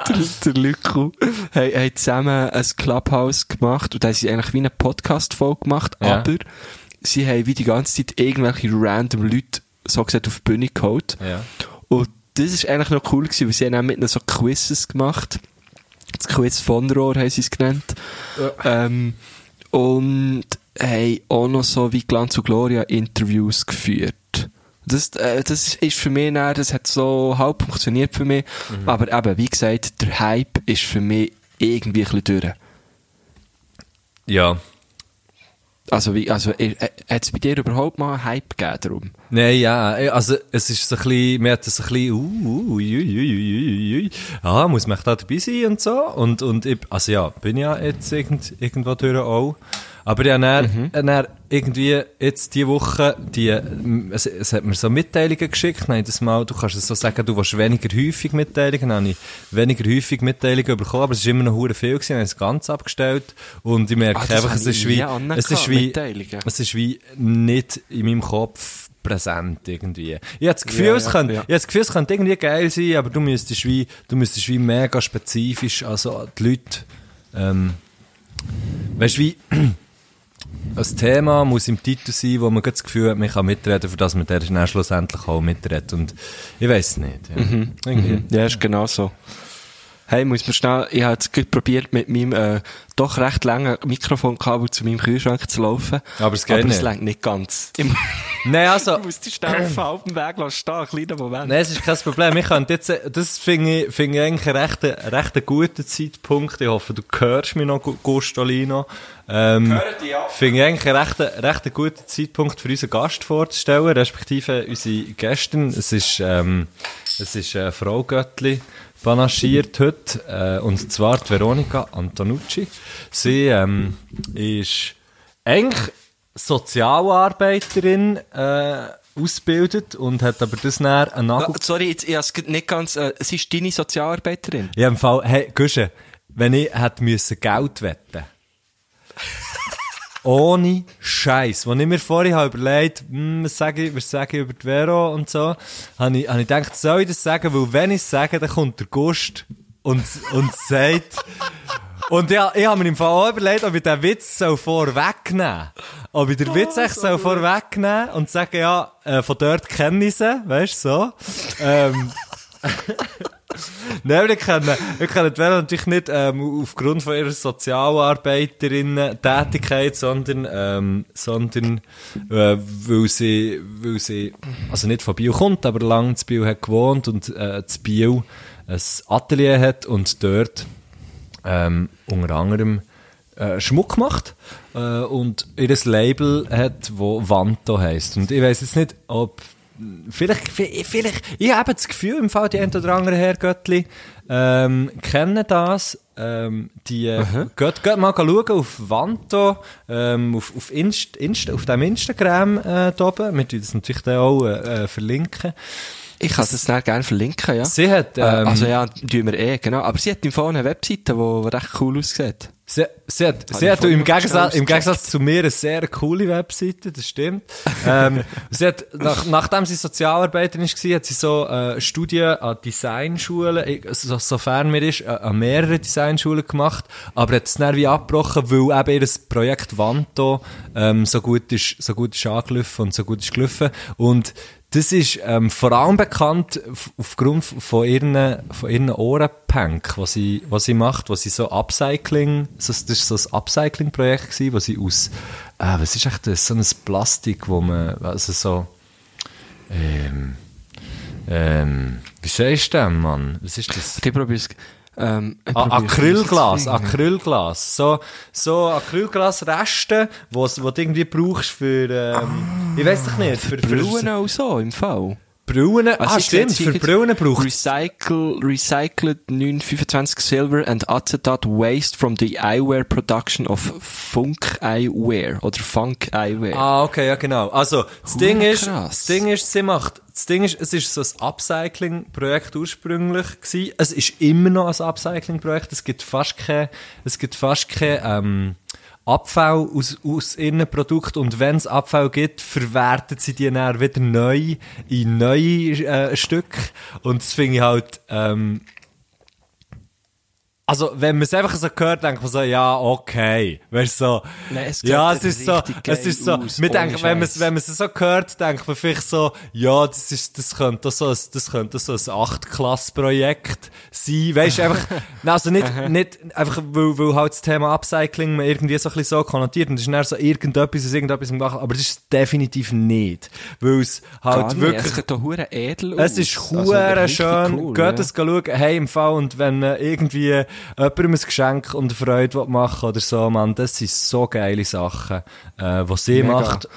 der, der Lyko, haben, haben zusammen ein Clubhouse gemacht und da haben sie eigentlich wie eine Podcast-Folge gemacht, Ja. aber sie haben wie die ganze Zeit irgendwelche random Leute, so gesagt, auf die Bühne geholt. Ja. Und das ist eigentlich noch cool gewesen, weil sie haben auch mit ihnen so Quizzes gemacht. Das Quiz von Rohr haben sie es genannt. Ähm, und haben auch noch so wie Glanz und Gloria Interviews geführt. Das, äh, das ist für mich dann, das hat so halb funktioniert für mich. Aber eben, wie gesagt, der Hype ist für mich irgendwie ein bisschen durch. Ja. Also, wie, also, äh, äh, hat es bei dir überhaupt mal einen Hype gegeben darum? Nein, ja, also es ist so ein bisschen, mir hat das ein bisschen, uh, uh, ui. ah, muss man da dabei sein und so, und, und ich, also ja, bin ja jetzt irgend, irgendwo durch auch, aber ja, dann, dann irgendwie jetzt die Woche, die, es, es hat mir so Mitteilungen geschickt, nein, das mal, du kannst es so sagen, du willst weniger häufig Mitteilungen, dann habe ich weniger häufig Mitteilungen bekommen, aber es ist immer noch hure viel gewesen, ich habe es ganz abgestellt, und ich merke Ah, einfach, es ist wie, es ist wie, es ist wie nicht in meinem Kopf präsent irgendwie. Ich habe das Gefühl, Ja, es ja, könnte, ja. das Gefühl, es könnte irgendwie geil sein, aber du müsstest wie, du müsstest wie mega spezifisch, also die Leute, ähm, weißt wie, ein Thema muss im Titel sein, wo man das Gefühl hat, man kann mitreden, für das man dann schlussendlich auch mitredet. Und ich weiß nicht. Ja. Irgendwie. Ja, ist genau so. Hey, muss man schnell, ich habe jetzt gut probiert, mit meinem, äh, doch recht langen Mikrofonkabel zu meinem Kühlschrank zu laufen. Aber es geht Aber es nicht. längt nicht ganz. Ich, Nein, also, Du musst die schnell auf halbem Weg lassen stehen, einen kleinen Moment. Nein, es ist kein Problem. Ich könnte jetzt, das finde ich, finde ich eigentlich einen recht, recht guten Zeitpunkt. Ich hoffe, du hörst mich noch, Gu- Gustolino. Ähm, finde ich eigentlich einen recht, recht guten Zeitpunkt für unseren Gast vorzustellen, respektive unsere Gästin. Es ist, ähm, es ist äh, Frau Göttli panaschiert heute, äh, und zwar die Veronika Antonucci. Sie, ähm, ist eigentlich Sozialarbeiterin, äh, ausgebildet und hat aber das näher einen Nagel Ah, Sorry, jetzt, ich grad nicht ganz, äh, sie ist deine Sozialarbeiterin. Ja, im Fall, hey, Gusche, wenn ich hätte müssen Geld wetten ohne Scheiß. Als ich mir vorhin habe überlegt, hm, was sage ich, was sage ich über die Vero und so, habe ich, habe ich gedacht, soll ich das sagen? Weil wenn ich es sage, dann kommt der Gust und, und sagt, und ja, ich habe mir im Fall auch überlegt, ob ich den Witz so vorwegnehmen Ob ich den Witz echt so vorwegnehmen und sagen, ja, äh, von dort kenne ich sie, weißt du, so. Ähm, Nein, wir kennen, wir kennen die Vero natürlich nicht ähm, aufgrund von ihrer Sozialarbeiterinnen-Tätigkeit, sondern, ähm, sondern äh, weil, sie, weil sie, also nicht von Bio kommt, aber lange in Bio hat gewohnt und äh, in Bio ein Atelier hat und dort ähm, unter anderem äh, Schmuck macht äh, und ihr Label hat, wo Vanto heisst. Und ich weiß jetzt nicht, ob vielleicht, vielleicht, ich habe das Gefühl, im Fall die ein oder andere Herrgöttli ähm, kennen das. Ähm, die, äh, geht, geht mal schauen auf Vanto, ähm, auf, auf, Inst, Inst, auf dem Instagram äh, da oben. Wir tun das natürlich dann auch äh, verlinken. Ich kann das dann gerne verlinken, ja. Sie hat, Äh, ähm, also ja, tun wir eh, genau. Aber sie hat im Fall eine Webseite, die recht cool aussieht. Sie, sie hat, sie hat im, Gegensatz, im. Gegensatz zu mir eine sehr coole Webseite, das stimmt. ähm, sie hat, nach, nachdem sie Sozialarbeiterin war, hat sie so äh, Studien an Designschulen, so, sofern mir ist, äh, an mehreren Designschulen gemacht, aber hat es dann wie abgebrochen, weil eben ihr Projekt Vanto ähm, so gut ist, so gut ist angelaufen und so gut ist gelaufen. Und das ist ähm, vor allem bekannt aufgrund von ihren, von ihren Ohrenpunk, was sie, was sie macht, was sie so Upcycling, das ist so ein Upcycling-Projekt gewesen, wo sie aus, äh, was ist echt das, so ein Plastik, wo man, also so, ähm, ähm, wie sagst du denn, Mann? Was ist das? Ich es, ähm, ich Ah, Acrylglas. Acrylglas. So, so Acrylglasreste, wo du irgendwie brauchst für, ähm, ich weiß nicht, für, für Brillen auch so, im Fall. Brillen. Also ah, stimmt, für Brillen braucht Recycle, recycled 925 Silver and Acetate Waste from the Eyewear Production of Funk Eyewear oder Funk Eyewear. Ah, okay, ja, genau. Also, das Ding ist, krass. das Ding ist, sie macht, das Ding ist, es ist so ein Upcycling-Projekt ursprünglich gewesen. Es ist immer noch ein Upcycling-Projekt. Es gibt fast kein, es gibt fast kein, ähm, Abfall aus, aus ihren Produkten und wenn es Abfall gibt, verwerten sie die dann wieder neu in neue äh, Stücke. Und das finde ich halt ähm, also wenn man es einfach so hört, denkt man so, ja, okay. Weißt so, Nein, es ja, es ist so, es ist so, aus, denken, wenn man wenn man es so hört, denkt man vielleicht so, ja, das ist, das könnte so ein, das könnte so ein Acht-Klass-Projekt sein, weißt du, einfach, also nicht, nicht, einfach, weil, weil halt das Thema Upcycling man irgendwie so ein bisschen so konnotiert und es ist dann so irgendetwas aus irgendetwas im machen, aber das ist definitiv nicht. Weil es halt nicht. wirklich, Es sieht doch edel es ist Also schön. cool, Geht ja. es schauen, hey, im Fall, und wenn äh, irgendwie jemandem ein Geschenk und eine Freude machen oder so, man, das sind so geile Sachen, äh, was sie Mega. macht.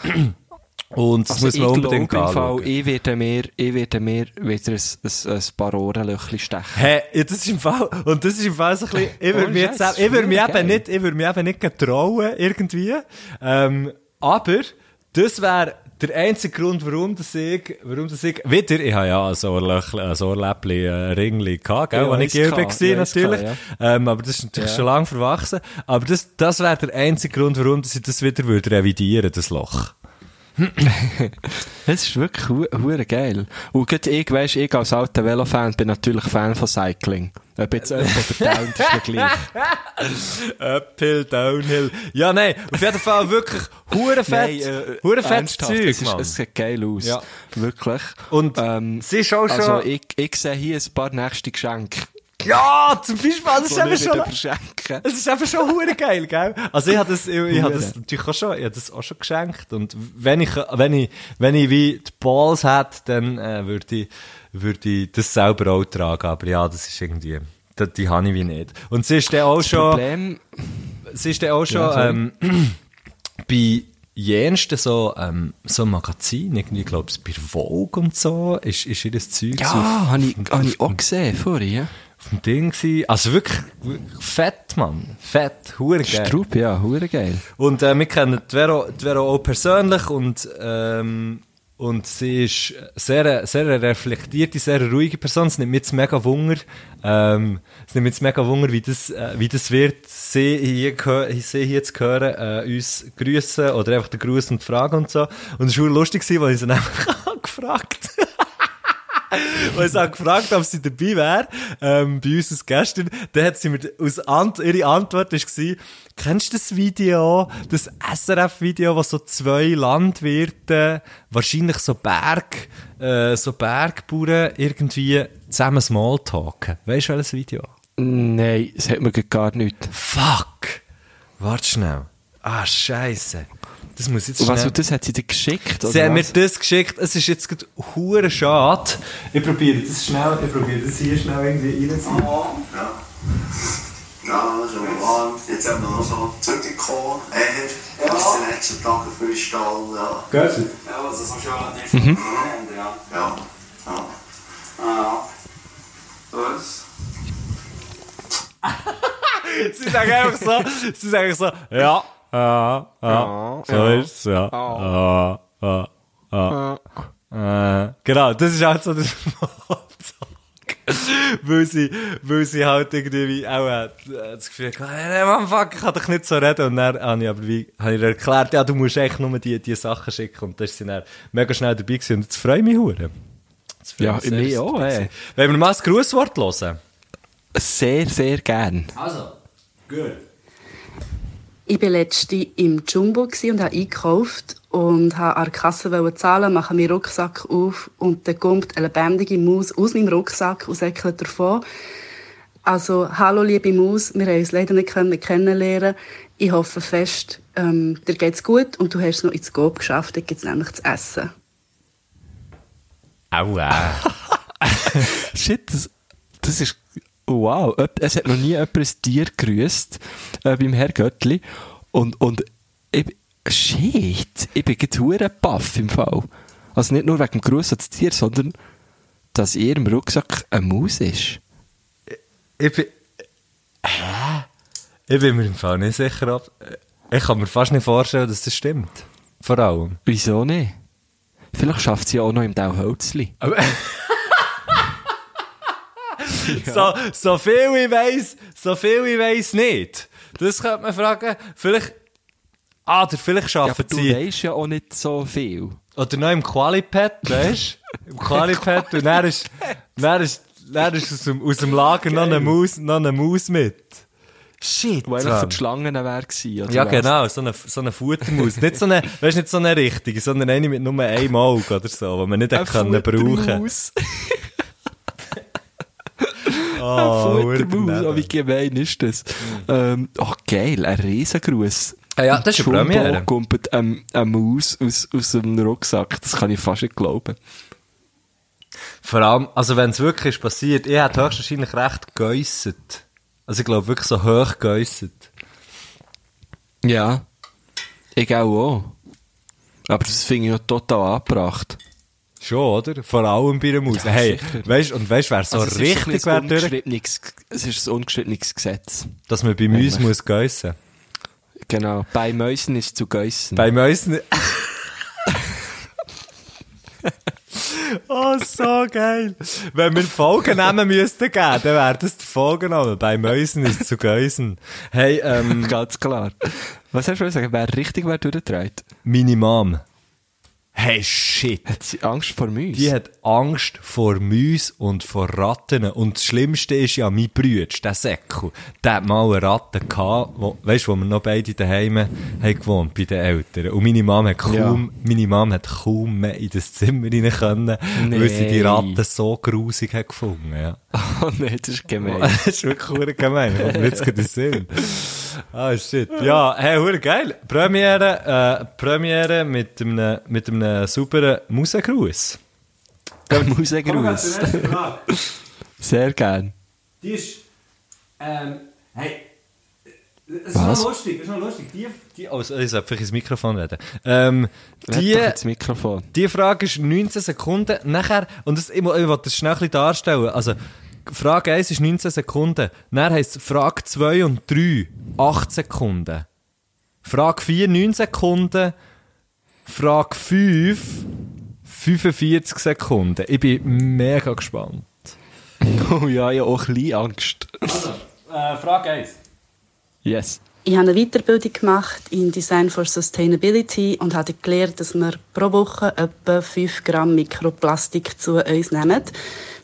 Und das Also muss man unbedingt glaube im Fall, anschauen. ich werde mir, ich werde mir wieder ein, ein, ein paar Ohrenlöchli stechen. Hey, ja, das ist im Fall, und das ist im Fall so ein bisschen, ich würde Ohne mich jetzt, auch- ich würde mich geil. eben nicht, ich würde mich eben nicht getrauen, irgendwie. Ähm, aber, das wäre der einzige Grund, warum das ich, warum das ich, wieder, ich habe ja ein Ohrlöchli, ein Ohrläppli, ein Ringli gehabt, gell, Ja, ich gehabt, war, ja, natürlich. gehabt, Ähm, aber das ist natürlich Ja. schon lange verwachsen. Aber das, das wäre der einzige Grund, warum dass ich das wieder würde revidieren, das Loch. Das ist wirklich hu- hure geil. Und gerade ich, weisst, ich als alter Velofan bin natürlich Fan von Cycling. Ob jetzt jemand oder down, ist mir gleich. Uphill, Downhill. Ja, nein, auf jeden Fall wirklich hure fett, Nein, äh, hure fett Zeug, es, ist, es sieht geil aus. Ja. Wirklich. Und ähm, sie ist auch schon... also ich, ich sehe hier ein paar nächste Geschenke. Ja, zum Beispiel, ist schon... wieder verschenken. Es ist einfach schon hure geil, gell? Also ich habe das, ich, ich habe das natürlich auch schon, ich habe das auch schon geschenkt und wenn ich, wenn ich, wenn ich wie die Balls hätte, dann äh, würde ich, würde ich das selber auch tragen, aber ja, das ist irgendwie, die, die habe ich wie nicht. Und sie ist dann auch Das schon, Problem, sie ist dann auch schon, Ja, ähm, bei jensten so, ähm, so Magazin, irgendwie, glaub ich, bei Vogue und so, ist, ist ihr das Zeug so ja, habe ich, hab ich auch gesehen vorhin, ja. Auf dem Ding gewesen. Also wirklich, wirklich fett, Mann. Fett, hure geil. Strupp, ja, hure geil. Und äh, wir kennen die Vero, die Vero auch persönlich und, ähm, und sie ist sehr, sehr eine reflektierte, sehr ruhige Person. Es nimmt mir jetzt mega Wunder, ähm, es nimmt jetzt mega Wunder, wie das, äh, wie das wird, sie hier, sie hier zu hören, äh, uns grüßen oder einfach den Gruß und die Frage und so. Und es war lustig, weil ich sie einfach gefragt weil ich sie habe gefragt ob sie dabei wäre, ähm, bei uns als Gästin, dann hat sie mir, aus Ant ihre Antwort war, kennst du das Video, das SRF-Video, wo so zwei Landwirte, wahrscheinlich so Berg, äh, so Bergbauern irgendwie zusammen Smalltalken? Weißt du welches Video? Nein, das hat mir gar nicht. Fuck! Warte schnell. Ah, scheisse. Das muss jetzt was, schnell... und das hat sie dir geschickt? Sie haben mir das geschickt. Es ist jetzt gerade hure schade. Ich probiere das schnell, ich probiere das hier schnell irgendwie reinzuziehen. Ja. Ja, so warm. Jetzt haben wir noch so zurückgekommen. Eher. Ja. Das ist die letzten Tage für den Stall. Ja. Gehört Ja, also so schon die mhm. ja. Ja. ja. Ah, Was? Sie sagen einfach so, sie sagen so, ja, ja, ja, so ist es, ja, ja, ja, ja. Äh, genau, das ist halt so der Smalltalk. weil sie, weil sie halt irgendwie auch äh, das Gefühl hatte, hey, Mann, fuck, ich kann doch nicht so reden. Und dann habe ich aber wie, habe ich ihr erklärt, ja, du musst echt nur die, die Sachen schicken. Und da ist sie dann mega schnell dabei gewesen. Und jetzt freue ich mich hure. Ja, sie auch, ey. Wollen wir mal das Grußwort hören? Sehr, sehr gern. Also, gut. Ich war letzte im Jumbo gsi und habe eingekauft und habe an der Kasse zahlen, mache meinen Rucksack auf und dann kommt eine lebendige Maus aus meinem Rucksack und säckelt davon. Also, hallo liebe Maus, wir haben uns leider nicht können kennenlernen. Ich hoffe fest, ähm, dir geht's gut und du hast es noch ins Gob geschafft, da gibt's nämlich zu essen. Aua. Shit, das, das ist, wow. Es hat noch nie jemand ein Tier gegrüßt, äh, beim Herr Göttli. Und, und, ich, shit, ich bin hure baff im Fall. Also nicht nur wegen dem Gruß ans Tier, sondern, dass in ihrem Rucksack eine Maus ist. Ich bin. Hä? Ich bin mir im Fall nicht sicher, ob. Ich kann mir fast nicht vorstellen, dass das stimmt. Vor allem. Wieso nicht? Vielleicht schafft sie auch noch im Dauhölzli. So, so viel ich weiss, so viel ich weiss nicht. Das könnte man fragen. Vielleicht. Ah, oder vielleicht Ja, schaffen du sie. weisst ja auch nicht so viel. Oder noch im Qualipad, weißt du? Im Qualipad. Und dann ist, dann ist, dann ist aus, dem, aus dem Lager noch eine Maus, noch eine Maus mit. Shit. Wo eigentlich für die Schlangen wäre gewesen, oder Ja, genau, so eine, so eine Futtermaus. nicht so eine, weißt nicht so eine richtige, sondern eine mit nur einem Auge oder so, die man nicht hätte können brauchen. Futtermaus. Oh, Eine Futtermaus. Oh, wie gemein ist das? Ähm, oh, geil, ein Riesengruß. Ah ja, das ist eine Premiere. kommt ähm, eine Maus aus, aus dem Rucksack. Das kann ich fast nicht glauben. Vor allem, also wenn es wirklich ist passiert, ich hätte höchstwahrscheinlich recht geäusset. Also ich glaube wirklich so hoch geäusset. Ja. Ich auch. auch. Aber das finde ich noch total angebracht. Schon, oder? Vor allem bei einer Maus. Ja, hey, sicher. weißt und weißt, wer so Also, richtig wäre durch, Es ist ein ungeschriebenes Gesetz. dass man bei Mäusen muss geissen. Genau. Bei Mäusen ist zu geissen. Bei Mäusen. oh, so geil. Wenn wir Folgennamen müssten geben, dann wäre das der Folgenname. Bei Mäusen ist zu geissen. Hey, ähm, Ganz klar. Was hast du sagen? Wer richtig wäre durchgedreht? meine Mom. Hey, shit. Hat sie Angst vor Mäusen? Die hat Angst vor Mäus und vor Ratten. Und das Schlimmste ist ja, mein Bruder, der Säckel, der hat mal eine Ratte gehabt, wo, weißt du, wo wir noch beide daheim haben gewohnt, bei den Eltern. Und meine Mom hat kaum, meine Mom hat kaum mehr in das Zimmer rein können, weil sie die Nee. Ratte so grusig hat gefunden, ja. Oh nein, das ist gemein. das ist wirklich gemein. Kommt mir jetzt gerade Sinn. Ah, shit. Ja, hey, geil. Premiere, äh, Premiere mit einem, mit einem sauberen Musengruß. Musengruß. Sehr gern. Die ist, ähm, hey, es Was? lustig, es ist noch lustig. Die, die, oh, ich sollte vielleicht ins Mikrofon reden. Ähm, Die... ins Mikrofon. die Frage ist 19 Sekunden. Nachher, und das, ich, ich will das schnell ein bisschen darstellen. Also, Frage 1 ist 19 Sekunden. Dann heisst Frage 2 und 3 8 Sekunden. Frage 4 9 Sekunden. Frage 5 45 Sekunden. Ich bin mega gespannt. Oh ja, ich habe auch ein bisschen Angst. Äh, Frage 1. Yes. Ich habe eine Weiterbildung gemacht in Design for Sustainability und habe gelernt, dass wir pro Woche etwa 5 Gramm Mikroplastik zu uns nehmen.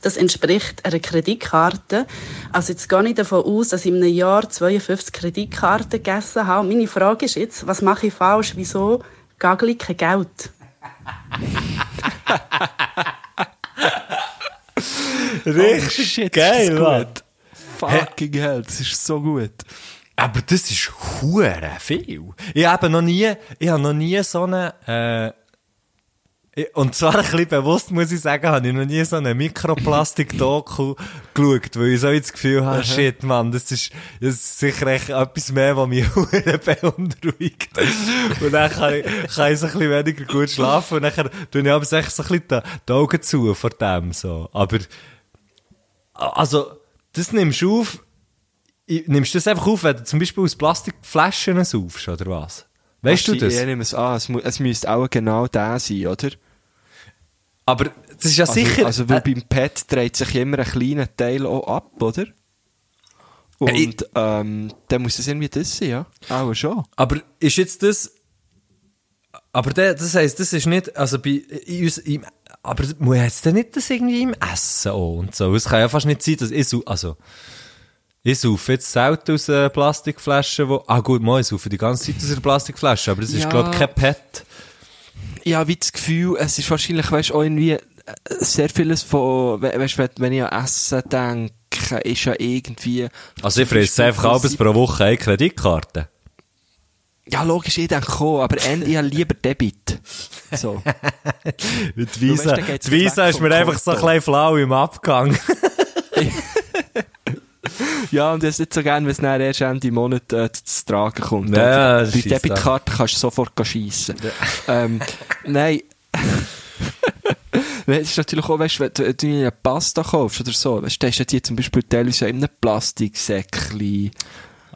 Das entspricht einer Kreditkarte. Also jetzt gehe ich davon aus, dass ich in einem Jahr 52 Kreditkarten gegessen habe. Meine Frage ist jetzt, was mache ich falsch? Wieso gagel ich kein Geld? Richtig Oh, shit, geil, Mann. Fucking hell, das ist so gut. Aber das ist hure viel. Ich habe noch nie, ich habe noch nie so eine, äh, und zwar ein bisschen bewusst, muss ich sagen, habe ich noch nie so eine Mikroplastik-Doku geschaut, weil ich so das Gefühl habe, shit, Mann, das ist, das ist sicher echt etwas mehr, was mich beunruhigt. Und dann kann ich, kann ich so ein bisschen weniger gut schlafen und dann tue ich aber so ein bisschen die, Augen zu vor dem, so. Aber, also, das nimmst du auf, Nimmst du das einfach auf, wenn du zum Beispiel aus Plastikflaschen saufst, oder was? Weißt du Ich das? nehme es an, es, es müsste auch genau der sein, oder? Aber das ist ja Also, sicher... Also, weil äh, beim Pet dreht sich immer ein kleiner Teil auch ab, oder? Und ich- ähm, dann muss es irgendwie das sein, ja? Auch schon. aber ist jetzt das... Aber der, das heisst, das ist nicht... Also bei uns, im, aber muss jetzt denn nicht das irgendwie im Essen auch und so? Es kann ja fast nicht sein, dass ich... Also... Ich saufe jetzt selten aus äh, Plastikflaschen, wo... Ah gut, mal, ich saufe die ganze Zeit aus einer Plastikflasche, aber das ist, Ja. glaube ich, kein Pet. Ich habe wie das Gefühl, es ist wahrscheinlich, weißt auch irgendwie äh, sehr vieles von, we- weißt du, wenn, ich an Essen denke, ist ja irgendwie... Also ich fresse einfach abends pro Woche eine Kreditkarte. Ja, logisch, ich denke auch, aber ich habe lieber Debit. So. Die weißt, Visa, geht's die Visa ist mir einfach so ein bisschen flau im Abgang. Ja, und das ist nicht so gern, wenn es dann erst Ende Monat äh, zu tragen kommt. Ja, Bei das scheisst Debitkarte kannst du sofort schiessen. ähm, nein. Es ist natürlich auch, weißt wenn du- wenn du eine Pasta kaufst oder so, weißt du, ist ja die zum Beispiel teilweise in einem Plastiksäckchen.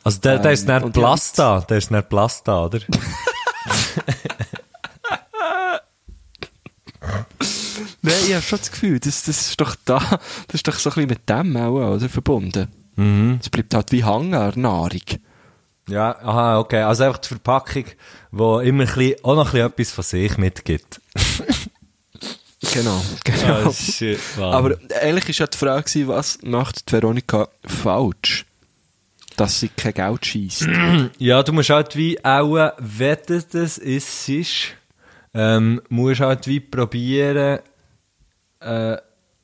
Also der, der ist Ähm, nicht und Plasta, der ist nicht Plasta, oder? Nein, ich habe schon das Gefühl, das, das ist doch da, das ist doch so ein bisschen mit dem auch, oder, verbunden. Mhm. Es bleibt halt wie hängen an der Nahrung. Ja, aha, okay. Also einfach die Verpackung, die immer ein bisschen, auch noch ein bisschen etwas von sich mitgibt. Genau, genau. Oh, shit. Aber eigentlich war ja die Frage, was macht die Veronika falsch? Dass sie kein Geld schießt. Ja, du musst halt wie auch, wenn das das ist, ist ähm, musst halt wie probieren, äh,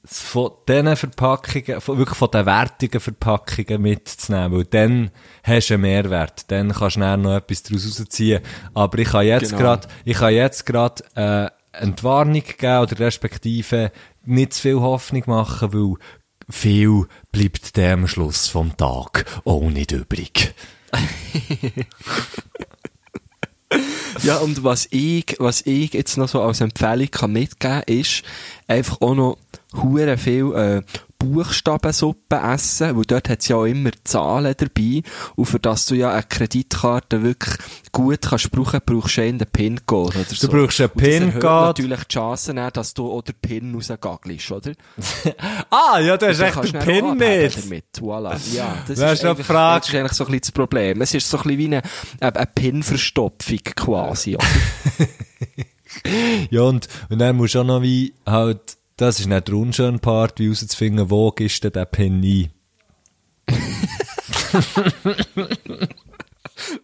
von diesen Verpackungen, von, wirklich von den wertigen Verpackungen mitzunehmen, weil dann hast du einen Mehrwert, dann kannst du noch etwas daraus rausziehen. Aber ich kann jetzt Genau. grad, ich kann jetzt grad, äh, Entwarnung geben oder respektive nicht zu viel Hoffnung machen, weil viel bleibt dem am Schluss vom Tag auch nicht übrig. Ja, und was ich, was ich jetzt noch so als Empfehlung kann mitgeben ist, einfach auch noch hure viel äh, Buchstabensuppe essen, weil dort hat ja auch immer Zahlen dabei. Und für das du ja eine Kreditkarte wirklich gut kannst brauchen, brauchst du einen PIN-Code oder so. brauchst einen PIN-Code. natürlich die Chancen, dann, dass du auch den PIN rausgagelst, oder? Ah, ja, du hast echt den du PIN mit. Damit. Voilà. Ja, das ist, noch eigentlich, das ist eigentlich so ein bisschen das Problem. Es ist so ein bisschen wie eine, eine, eine PIN-Verstopfung quasi. ja, und, und dann musst du auch noch wie, halt, das ist nicht der unschöne Part, wie herauszufinden, wo ist denn der Penny?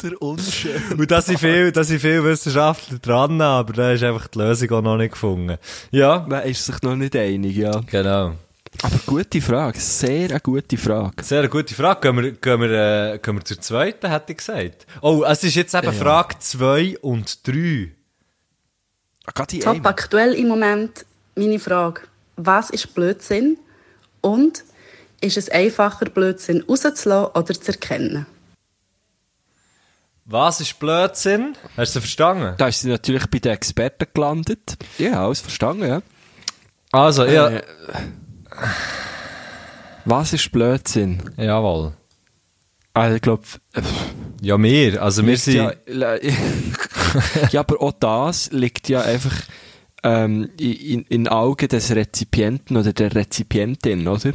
Der Unschön. Und da sind viel, da sind viele Wissenschaftler dran, aber da ist einfach die Lösung auch noch nicht gefunden. Ja. Man ist sich noch nicht einig, ja. Genau. Aber gute Frage, sehr eine gute Frage. Sehr eine gute Frage. Gehen wir, gehen wir, äh, gehen wir zur zweiten, hätte ich gesagt. Oh, es ist jetzt eben Ja. Frage 2 und 3. Ah, Top aktuell im Moment meine Frage. Was ist Blödsinn? Und ist es einfacher, Blödsinn rauszulassen oder zu erkennen? Was ist Blödsinn? Hast du verstanden? Da ist sie natürlich bei den Experten gelandet. Ja, alles verstanden, ja. Also, ja. Äh, Was ist Blödsinn? Jawohl. Also, ich glaube, Ja, wir. Also, wir sind. ja, ja, aber auch das liegt ja einfach ähm, in, in Augen des Rezipienten oder der Rezipientin, oder?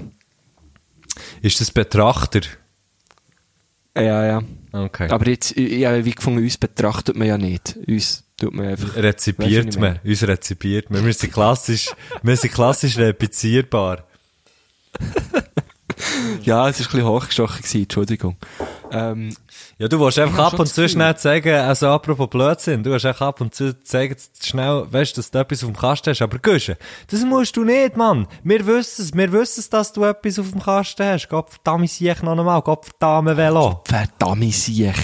Ist das Betrachter? Ja, ja. Okay. Aber jetzt, ja, wie gefunden, uns betrachtet man ja nicht. Uns tut man einfach. Weißt du, rezipiert man. Uns rezipiert man. Wir sind klassisch, wir sind klassisch replizierbar. Ja, es war ein bisschen hochgestochen, gewesen, Entschuldigung. Ähm, Ja, du willst einfach Ja, ab und zu schnell sagen, also apropos Blödsinn, du hast einfach ab und zu sagen, schnell, weißt, dass du etwas auf dem Kasten hast, aber Güsche, das musst du nicht, Mann. Wir wissen es, wir wissen es, dass du etwas auf dem Kasten hast. Gott verdammt, ich noch einmal, Gott verdammt, Velo. verdammt sich.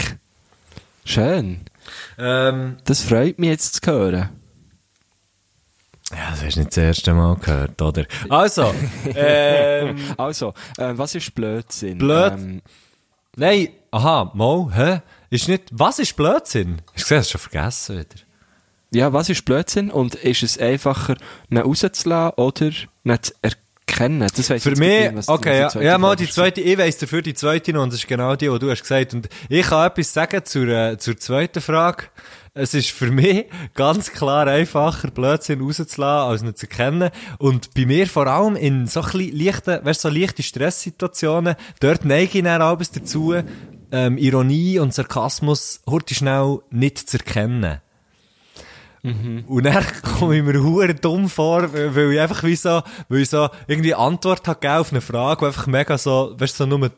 Schön. Ähm, Das freut mich jetzt zu hören. Ja, das hast du nicht das erste Mal gehört, oder? Also, ähm, Also, äh, was ist Blödsinn? Blöd- Ähm, nein, aha, mal, hä? Ist nicht, was ist Blödsinn? Hast du gesehen, hast du schon vergessen wieder. ja, was ist Blödsinn? Und ist es einfacher, ihn rauszulassen oder nicht zu erkennen? Das weiss ich Für jetzt mich, nicht, was- was okay, ja, zweite ja, mal Frage die ist. zweite, ich weiss dafür die zweite noch, und das ist genau die, die du hast gesagt. Und ich kann etwas sagen zur, äh, zur zweiten Frage. Es ist für mich ganz klar einfacher, Blödsinn rauszulassen, als nicht zu erkennen. Und bei mir vor allem in so leichten, weißt du, so leichte Stresssituationen, dort neige ich dann alles dazu, ähm, Ironie und Sarkasmus heute schnell nicht zu erkennen. Und dann komme ich mir hure dumm vor, weil ich einfach wie so, weil ich so irgendwie Antwort habe auf eine Frage, die einfach mega so, weißt du, so nur,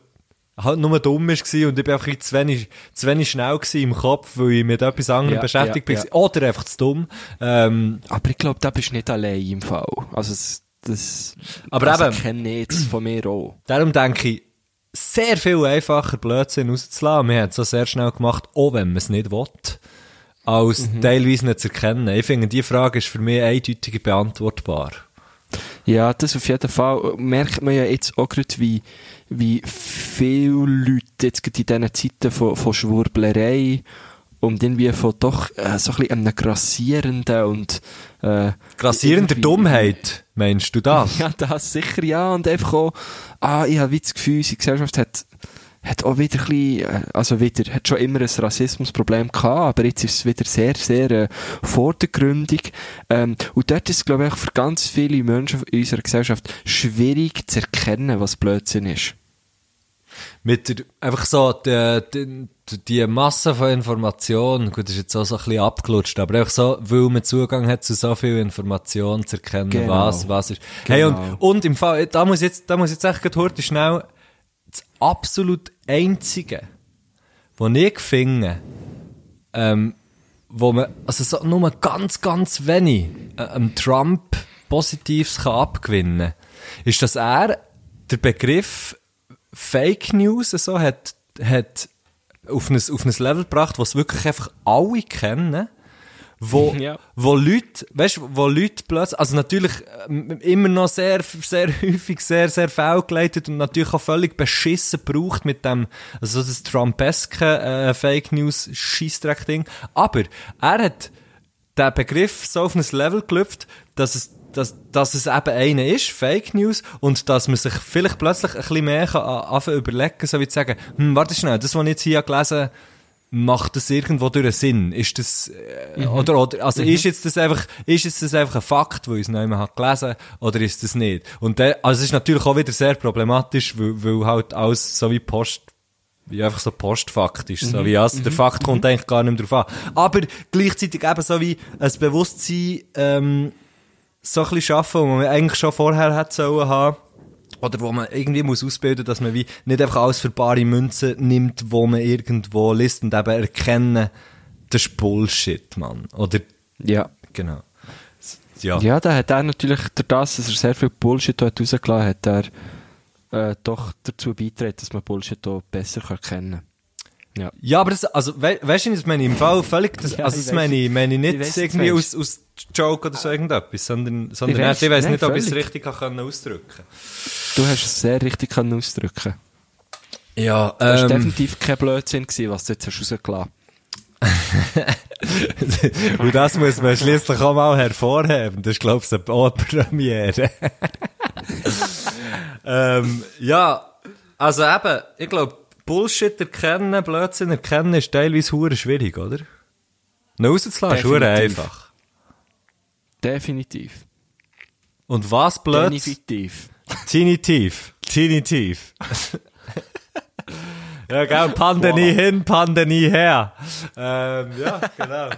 halt nur dumm ist gewesen und ich bin einfach wie zu wenig, zu wenig schnell im Kopf, weil ich mit etwas anderem Ja, beschäftigt ja, bin. Oder einfach zu dumm. Ähm, Aber ich glaube, da bist du nicht allein im Fall. Also, das, das Aber also eben- ich kenne jetzt von mir auch. darum denke ich, sehr viel einfacher Blödsinn rauszulassen. Wir haben es so sehr schnell gemacht, auch wenn man es nicht will, als teilweise nicht zu erkennen. Ich finde, die Frage ist für mich eindeutig beantwortbar. Ja, das auf jeden Fall merkt man ja jetzt auch gerade, wie, wie viele Leute jetzt gerade in diesen Zeiten von, von Schwurblerei und irgendwie von doch äh, so ein bisschen einem grassierenden und äh, Grassierender Dummheit, meinst du das? Ja, das sicher, ja. Und einfach auch, ah, ich habe das Gefühl, unsere Gesellschaft hat, hat auch wieder ein bisschen, äh, also wieder, hat schon immer ein Rassismusproblem gehabt, aber jetzt ist es wieder sehr, sehr äh, vordergründig. Ähm, und dort ist es, glaube ich, für ganz viele Menschen in unserer Gesellschaft schwierig zu erkennen, was Blödsinn ist. Mit der, einfach so, die, die, die Masse von Informationen, gut, das ist jetzt auch so ein bisschen abgelutscht, aber einfach so, weil man Zugang hat zu so viel Information, zu erkennen, Genau. was, was ist. Hey, und, Genau. und im Fall, da muss jetzt, da muss jetzt echt heute schnell, das absolut einzige, was ich finde, ähm, wo man, also so nur ganz, ganz wenig äh, einem Trump Positives kann abgewinnen ist, dass er der Begriff Fake News so hat, hat auf ein, auf ein Level gebracht, was wirklich einfach alle kennen, wo, Ja. wo Leute, weißt, wo Leute plötzlich, also natürlich ähm, immer noch sehr, sehr häufig, sehr, sehr fehlgeleitet und natürlich auch völlig beschissen gebraucht mit dem, also so das Trumpeske äh, Fake News Scheissdreck-Ding. Aber er hat den Begriff so auf ein Level gelüpft, dass es, dass, dass es eben einer ist, Fake News, und dass man sich vielleicht plötzlich ein bisschen mehr kann anfangen überlegen, so wie zu sagen, hm, warte schnell, das, was ich jetzt hier gelesen habe, macht das irgendwo durch einen Sinn? Ist das, äh, oder, oder, also ist jetzt das einfach, ist jetzt das einfach ein Fakt, wo ich es noch einmal hat gelesen, oder ist das nicht? Und der, also es ist natürlich auch wieder sehr problematisch, weil, weil halt alles so wie Post wie einfach so postfaktisch, so wie, also der Fakt kommt eigentlich gar nicht mehr drauf an. Aber gleichzeitig eben so wie ein Bewusstsein, ähm, so ein bisschen schaffen, wo man eigentlich schon vorher hätte sollen haben. Oder wo man irgendwie muss ausbilden, dass man wie nicht einfach alles für bare Münzen nimmt, wo man irgendwo liest und eben erkennen, das ist Bullshit, Mann. Oder, Ja. genau. Ja. Ja, da hat er natürlich, durch das, dass er sehr viel Bullshit dort rausgelassen hat, er äh, doch dazu beigetragen, dass man Bullshit hier besser kann kennen kann. Ja. Ja, aber das, also, we weißt du, das meine ich im Fall völlig, das, Ja, also, ich das weiss. meine ich, meine ich Ich nicht weiss, was irgendwie aus, aus Joke oder so irgendetwas, sondern, sondern Ich weiss, ich nein, nicht, ob ich es richtig kann ausdrücken Du hast es sehr richtig können ausdrücken Ja, Das war ähm, definitiv kein Blödsinn, gewesen, was du jetzt hast rausgelassen und das muss man schließlich auch mal hervorheben. Das ist, glaube ich, eine Premiere. ähm, ja, also eben, ich glaube, Bullshit erkennen, Blödsinn erkennen ist teilweise hure schwierig, oder? Noch rauszulassen ist einfach. Definitiv. Und was blöd? Definitiv. Tinitiv. Tinitiv. ja, gell, Pandemie hin, Pandemie her. Ähm, ja, genau.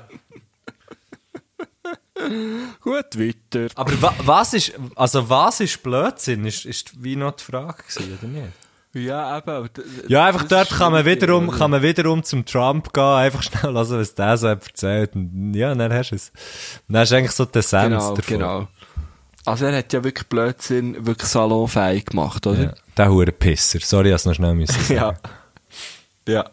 Gut, weiter. Aber wa was ist, also was ist Blödsinn, ist, ist wie noch die Frage gewesen, oder nicht? Ja, eben. aber Ja, einfach dort kann man wiederum, kann man wiederum zum Trump gehen, einfach schnell hören, was der so erzählt. Und ja, dann hast du es. Dann hast du eigentlich so die Essenz Genau, davon. genau. Also er hat ja wirklich Blödsinn wirklich salonfähig gemacht, oder? Ja, der hure Pisser. Sorry, ich hab's noch schnell müssen sagen. Ja.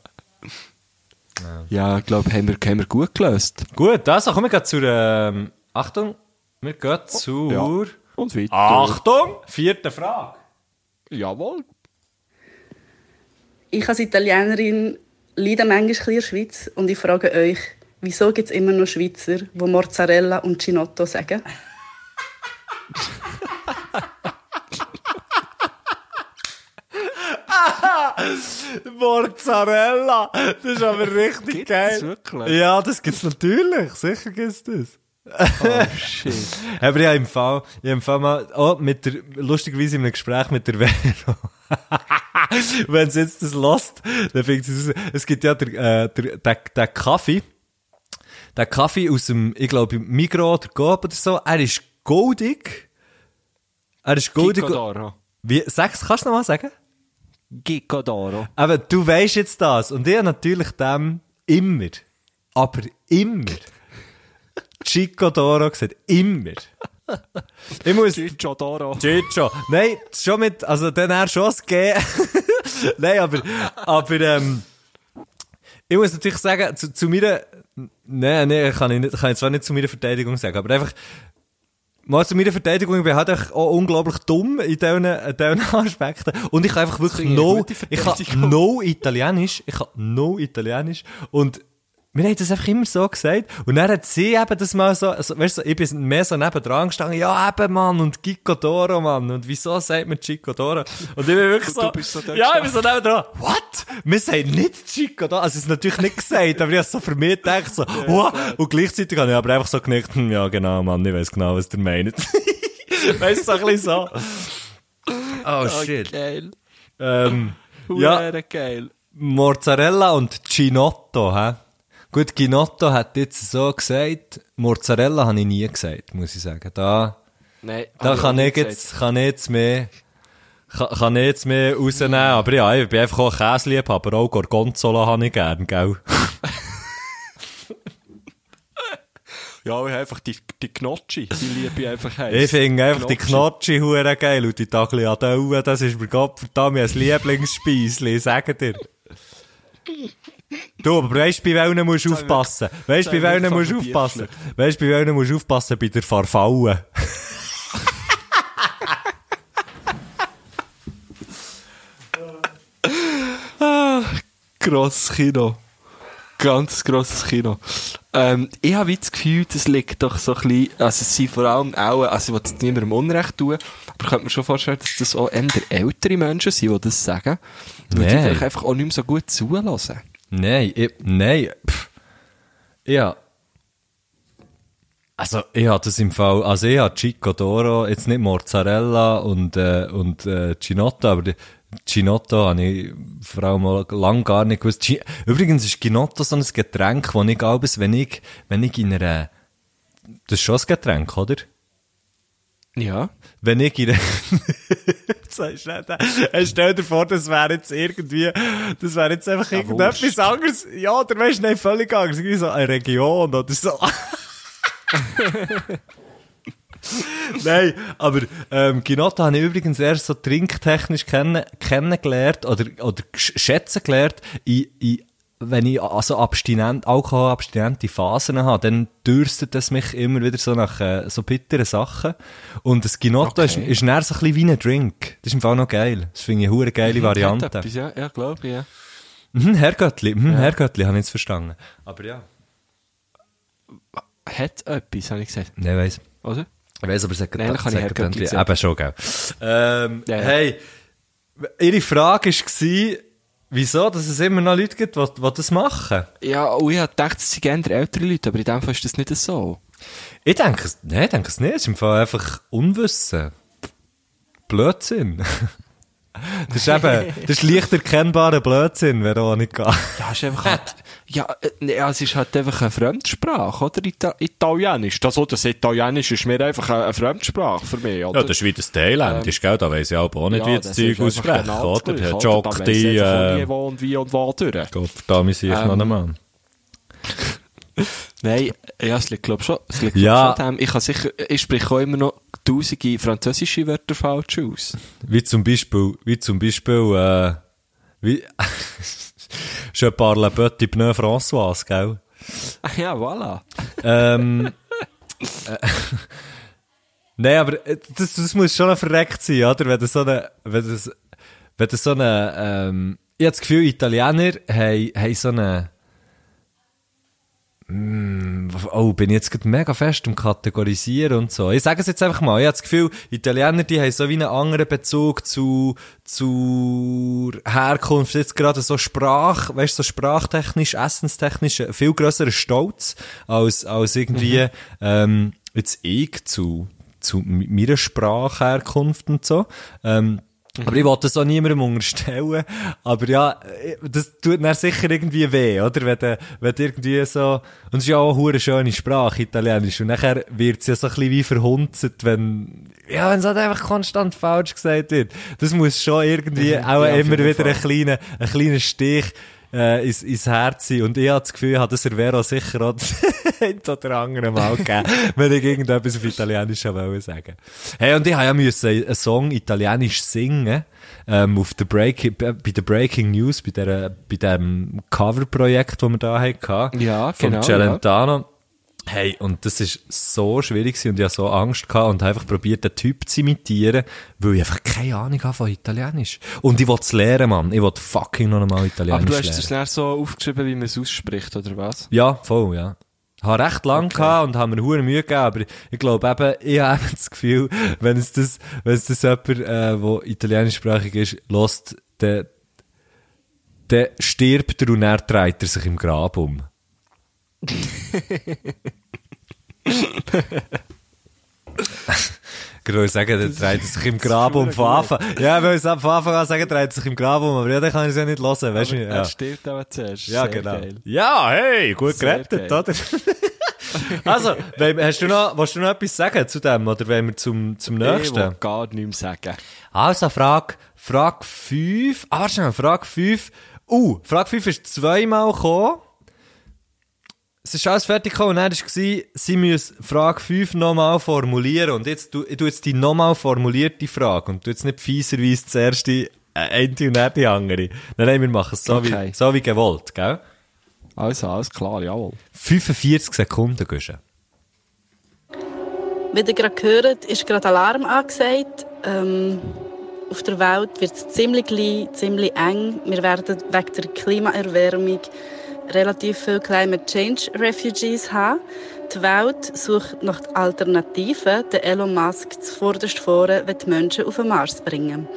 Ja, ich glaube, haben wir, haben wir gut gelöst. Gut, also kommen wir zur, ähm, Achtung, wir gehen zur, Ja. Und weiter. Achtung, vierte Frage. Jawohl. Ich als Italienerin leide manchmal in der Schweiz und ich frage euch, wieso gibt es immer noch Schweizer, die Mozzarella und Ginotto sagen? Mozzarella, das ist aber richtig Gibt's geil. wirklich? Ja, das gibt's natürlich, sicher gibt's das. Oh, shit. Aber ja, im Fall, ich im Fall mal, oh, mit der, lustigerweise in einem Gespräch mit der Vero. Wenn sie jetzt das lost, dann fängt sie raus. Es gibt ja der, äh, der, der, der Kaffee, der Kaffee aus dem, ich glaube, Migros oder Coop oder so, er ist goldig. Er ist goldig. Gicodoro. Wie, sag's, kannst du noch mal sagen? Gicodoro. Aber du weißt jetzt das. Und ich natürlich dem immer, aber immer, Chico Doro gesagt. Immer. Ich muss, Gicodoro. Chicho. Nein, schon mit, also dann er schon das G. Nein, aber, aber, ähm, ich muss natürlich sagen, zu, zu meiner, nein, nein, kann ich nicht, kann ich zwar nicht zu meiner Verteidigung sagen, aber einfach, mal zu meiner Verteidigung, ich bin halt auch unglaublich dumm in diesen, in diesen Aspekten. Und ich kann einfach wirklich no, ich kann no Italienisch, ich kann no Italienisch und wir haben das einfach immer so gesagt. Und dann hat sie eben das mal so, also, weißt du, ich bin mehr so nebendran gestanden, ja eben, Mann, und Chico Doro, Mann, und wieso sagt man Chico Doro? Und ich bin wirklich so, du bist so ja, ich bin so nebendran, what? Wir sagen nicht Chico Doro, also es ist natürlich nicht gesagt, aber ich habe so für mich gedacht, so, wow. und gleichzeitig habe ich aber einfach so genickt, hm, ja genau, Mann, ich weiß genau, was ihr meint. weißt du, so ein bisschen so. Oh shit. Geil. Ähm, ja, Ja. geil. Mozzarella und Ginotto, hä? Gut, Ginotto hat jetzt so gesagt, Mozzarella habe ich nie gesagt, muss ich sagen. Da, Nein, da kann ich jetzt, kann ich jetzt mehr, kann, kann ich jetzt mehr rausnehmen, aber ja, ich bin einfach auch ein Käseliebhaber, auch Gorgonzola habe ich gern, gell? Ja, ich habe einfach die, die Gnocchi, die liebe ich einfach heiß. Ich finde einfach die Knotschi hure geil und die Tagliatelle, das ist mir Gott verdammt mein Lieblingsspeisli, sag dir. Du, aber weißt du, bei welchen musst du aufpassen? Weißt du, bei welchen musst du aufpassen? Weißt du, bei welchen musst du aufpassen? Bei der Farfalle. grosses Kino. Ganz grosses Kino. Ähm, ich habe das Gefühl, das liegt doch so ein bisschen, also es sind vor allem auch, also ich will jetzt niemandem Unrecht tun, aber ich könnte mir schon vorstellen, dass das auch eher ältere Menschen sind, die das sagen. Weil die Nein. vielleicht einfach auch nicht mehr so gut zulassen. Nein, ich, nein, pff. Ja. Also, ich hatte das im Fall, also ich hatte Chico Doro, jetzt nicht Mozzarella und, äh, und, äh, Ginotto, aber die, Ginotto habe ich vor allem lang gar nicht gewusst. Gi- Übrigens ist Ginotto so ein Getränk, das ich glaube, wenn ich, wenn ich in einer, das ist schon ein Getränk, oder? Ja. Wenn ich in einer, Stell dir vor, das wäre jetzt irgendwie, das wäre jetzt einfach irgendetwas anderes. Ja, oder weißt du, nein, völlig anders. Irgendwie so eine Region oder so. Nein, aber ähm, Ginotto habe ich übrigens erst so trinktechnisch kennen, kennengelernt oder, oder sch- schätzen gelernt, in, in, wenn ich also abstinent, alkoholabstinente Phasen habe, dann dürstet es mich immer wieder so nach äh, so bitteren Sachen. Und das Ginotto ist, Okay. ist näher so ein bisschen wie ein Drink. Das ist im Fall noch geil. Das finde ich eine geile Variante. Hat etwas, Ja, ja glaube ich, ja. Mhm, Herrgöttli, mhm, Herrgöttli, habe ich jetzt verstanden. Aber ja. Hat etwas, habe ich gesagt. Nein, weiss. Oder? Ich weiss, aber es Herrgöttli gesagt. Eben schon, gell. Ähm, Ja, ja. Hey, ihre Frage war, wieso, dass es immer noch Leute gibt, die, die das machen? Ja, und ich habe gedacht, es sind eher ältere Leute, aber in dem Fall ist das nicht so. Ich denke es, nein, ich denke es nicht. Es ist im Fall einfach Unwissen. Blödsinn. Das ist eben, das ist leicht erkennbarer Blödsinn, Veronika. Ja, es ist einfach halt, ja, äh, ja, es ist halt einfach eine Fremdsprache, oder? Ita Italienisch. Das, oder das Italienisch ist mir einfach eine, Fremdsprache für mich, oder? Ja, das ist wie das Thailändisch, gell? Da weiss ich aber auch nicht, wie das das Zeug aussprechen, genau oder? Da ich auch nie, äh, wo und wie und wo durch. Gott, verdammt, sich Ähm, noch einmal. Nein, ja, es liegt, glaube ich, schon, es liegt, Ja. ich, schon dem. Ich kann sicher, ich spreche auch immer noch tausende französische Wörter falsch aus. Wie zum Beispiel, wie zum Beispiel, äh, wie, je parle petit pneu François, gell? Ah, ja, voilà. Ähm, äh, Nein, aber äh, das, das muss schon verreckt sein, oder? Wenn das so eine, wenn das, wenn das so eine, ähm, ich habe das Gefühl, Italiener haben, haben so eine, Oh, bin ich jetzt gerade mega fest im Kategorisieren und so. Ich sage es jetzt einfach mal. Ich habe das Gefühl, Italiener, die haben so wie einen anderen Bezug zu, zur Herkunft. Jetzt gerade so Sprach, weißt du, so sprachtechnisch, essenstechnisch, einen viel grösseren Stolz als, als irgendwie, ähm, jetzt ich zu, zu meiner Sprachherkunft und so. Ähm, aber ich wollte das auch niemandem unterstellen. Aber ja, das tut dann sicher irgendwie weh, oder? Wenn du, wenn irgendwie so, und es ist ja auch eine schöne Sprache, Italienisch. Und nachher wird es ja so ein bisschen wie verhunzt, wenn, ja, wenn es halt einfach konstant falsch gesagt wird. Das muss schon irgendwie auch immer wieder Fall. ein kleiner, ein kleiner Stich, äh, ins, ins Herz sein. Und ich habe das Gefühl, hat das der Vero sicher auch oder andere Mal gegeben, wenn ich irgendetwas auf Italienisch wollte sagen. Hey, und ich habe ja müssen einen Song Italienisch singen, ähm, auf der Break, bei der Breaking News, bei der, bei dem Coverprojekt, das wir da hatten. Ja, Von genau, Celentano. Hey, und das ist so schwierig gewesen und ich hatte so Angst gehabt und einfach probiert, den Typ zu imitieren, weil ich einfach keine Ahnung habe von Italienisch. Und ich wollte es lernen, Mann. Ich wollte fucking noch einmal Italienisch Aber du hast es dann so aufgeschrieben, wie man es ausspricht, oder was? Ja, voll, ja. Ich habe recht lang gehabt und habe mir hure Mühe gegeben, aber ich glaube eben, ich habe das Gefühl, wenn es das, wenn es das jemand, äh, wo italienischsprachig ist, lost, der, der stirbt er und er dreht er sich im Grab um. Ich würde sagen, der dreht sich im Grab um von Anfang. Ja, weil ich von Anfang an sagen, dreht sich im Grab um, aber ja, dann kann ich es ja nicht hören, weißt du? Ja. Er stirbt aber zuerst. Ja, Sehr genau. Geil. Ja, hey, gut Sehr gerettet, geil. oder? also, hast du noch, willst du noch etwas sagen zu dem, oder wollen wir zum, zum Ich will nächsten? gar nichts sagen. Also, Frage, Frage 5. Ah, warte schnell, Frage 5. Uh, Frage 5 ist zweimal gekommen. Es ist alles fertig gekommen und dann war, sie müssen Frage 5 nochmal formulieren. Und jetzt, du, ich tu jetzt die nochmal formulierte Frage und du jetzt nicht fieserweise zuerst die äh, eine und dann die andere. Nein, nein, wir machen es so, Okay. wie, so wie gewollt, gell? Also, alles klar, jawohl. 45 Sekunden, Guschen. Wie ihr gerade gehört, ist gerade Alarm angesagt. Ähm, auf der Welt wird es ziemlich klein, ziemlich eng. Wir werden wegen der Klimaerwärmung relativ viele Climate Change Refugees haben. Die Welt sucht nach Alternativen. Der Elon Musk zuvorderst vorne, will die Menschen auf den Mars bringen.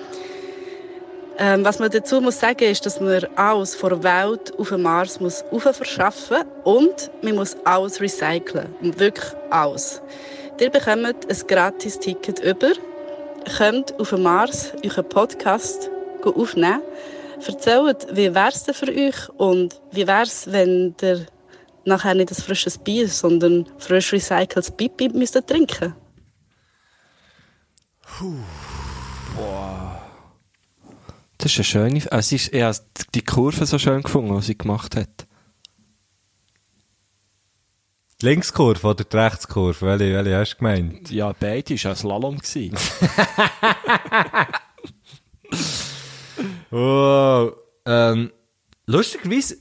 Ähm, was man dazu muss sagen, ist, dass man alles von der Welt auf den Mars muss verschaffen und man muss alles recyceln. Und wirklich alles. Ihr bekommt ein gratis Ticket über, könnt auf den Mars euren Podcast aufnehmen. Erzählt, wie wäre es denn für euch und wie wäre es, wenn ihr nachher nicht ein frisches Bier, sondern frisch recyceltes Pipi müsstet trinken Das ist eine schöne, äh, es ist, ich habe die Kurve so schön gefunden, die sie gemacht hat. Die Linkskurve oder die Rechtskurve? Welche, welche hast du gemeint? Ja, beide war ein Slalom. gewesen. Wow. Ähm, lustigerweise,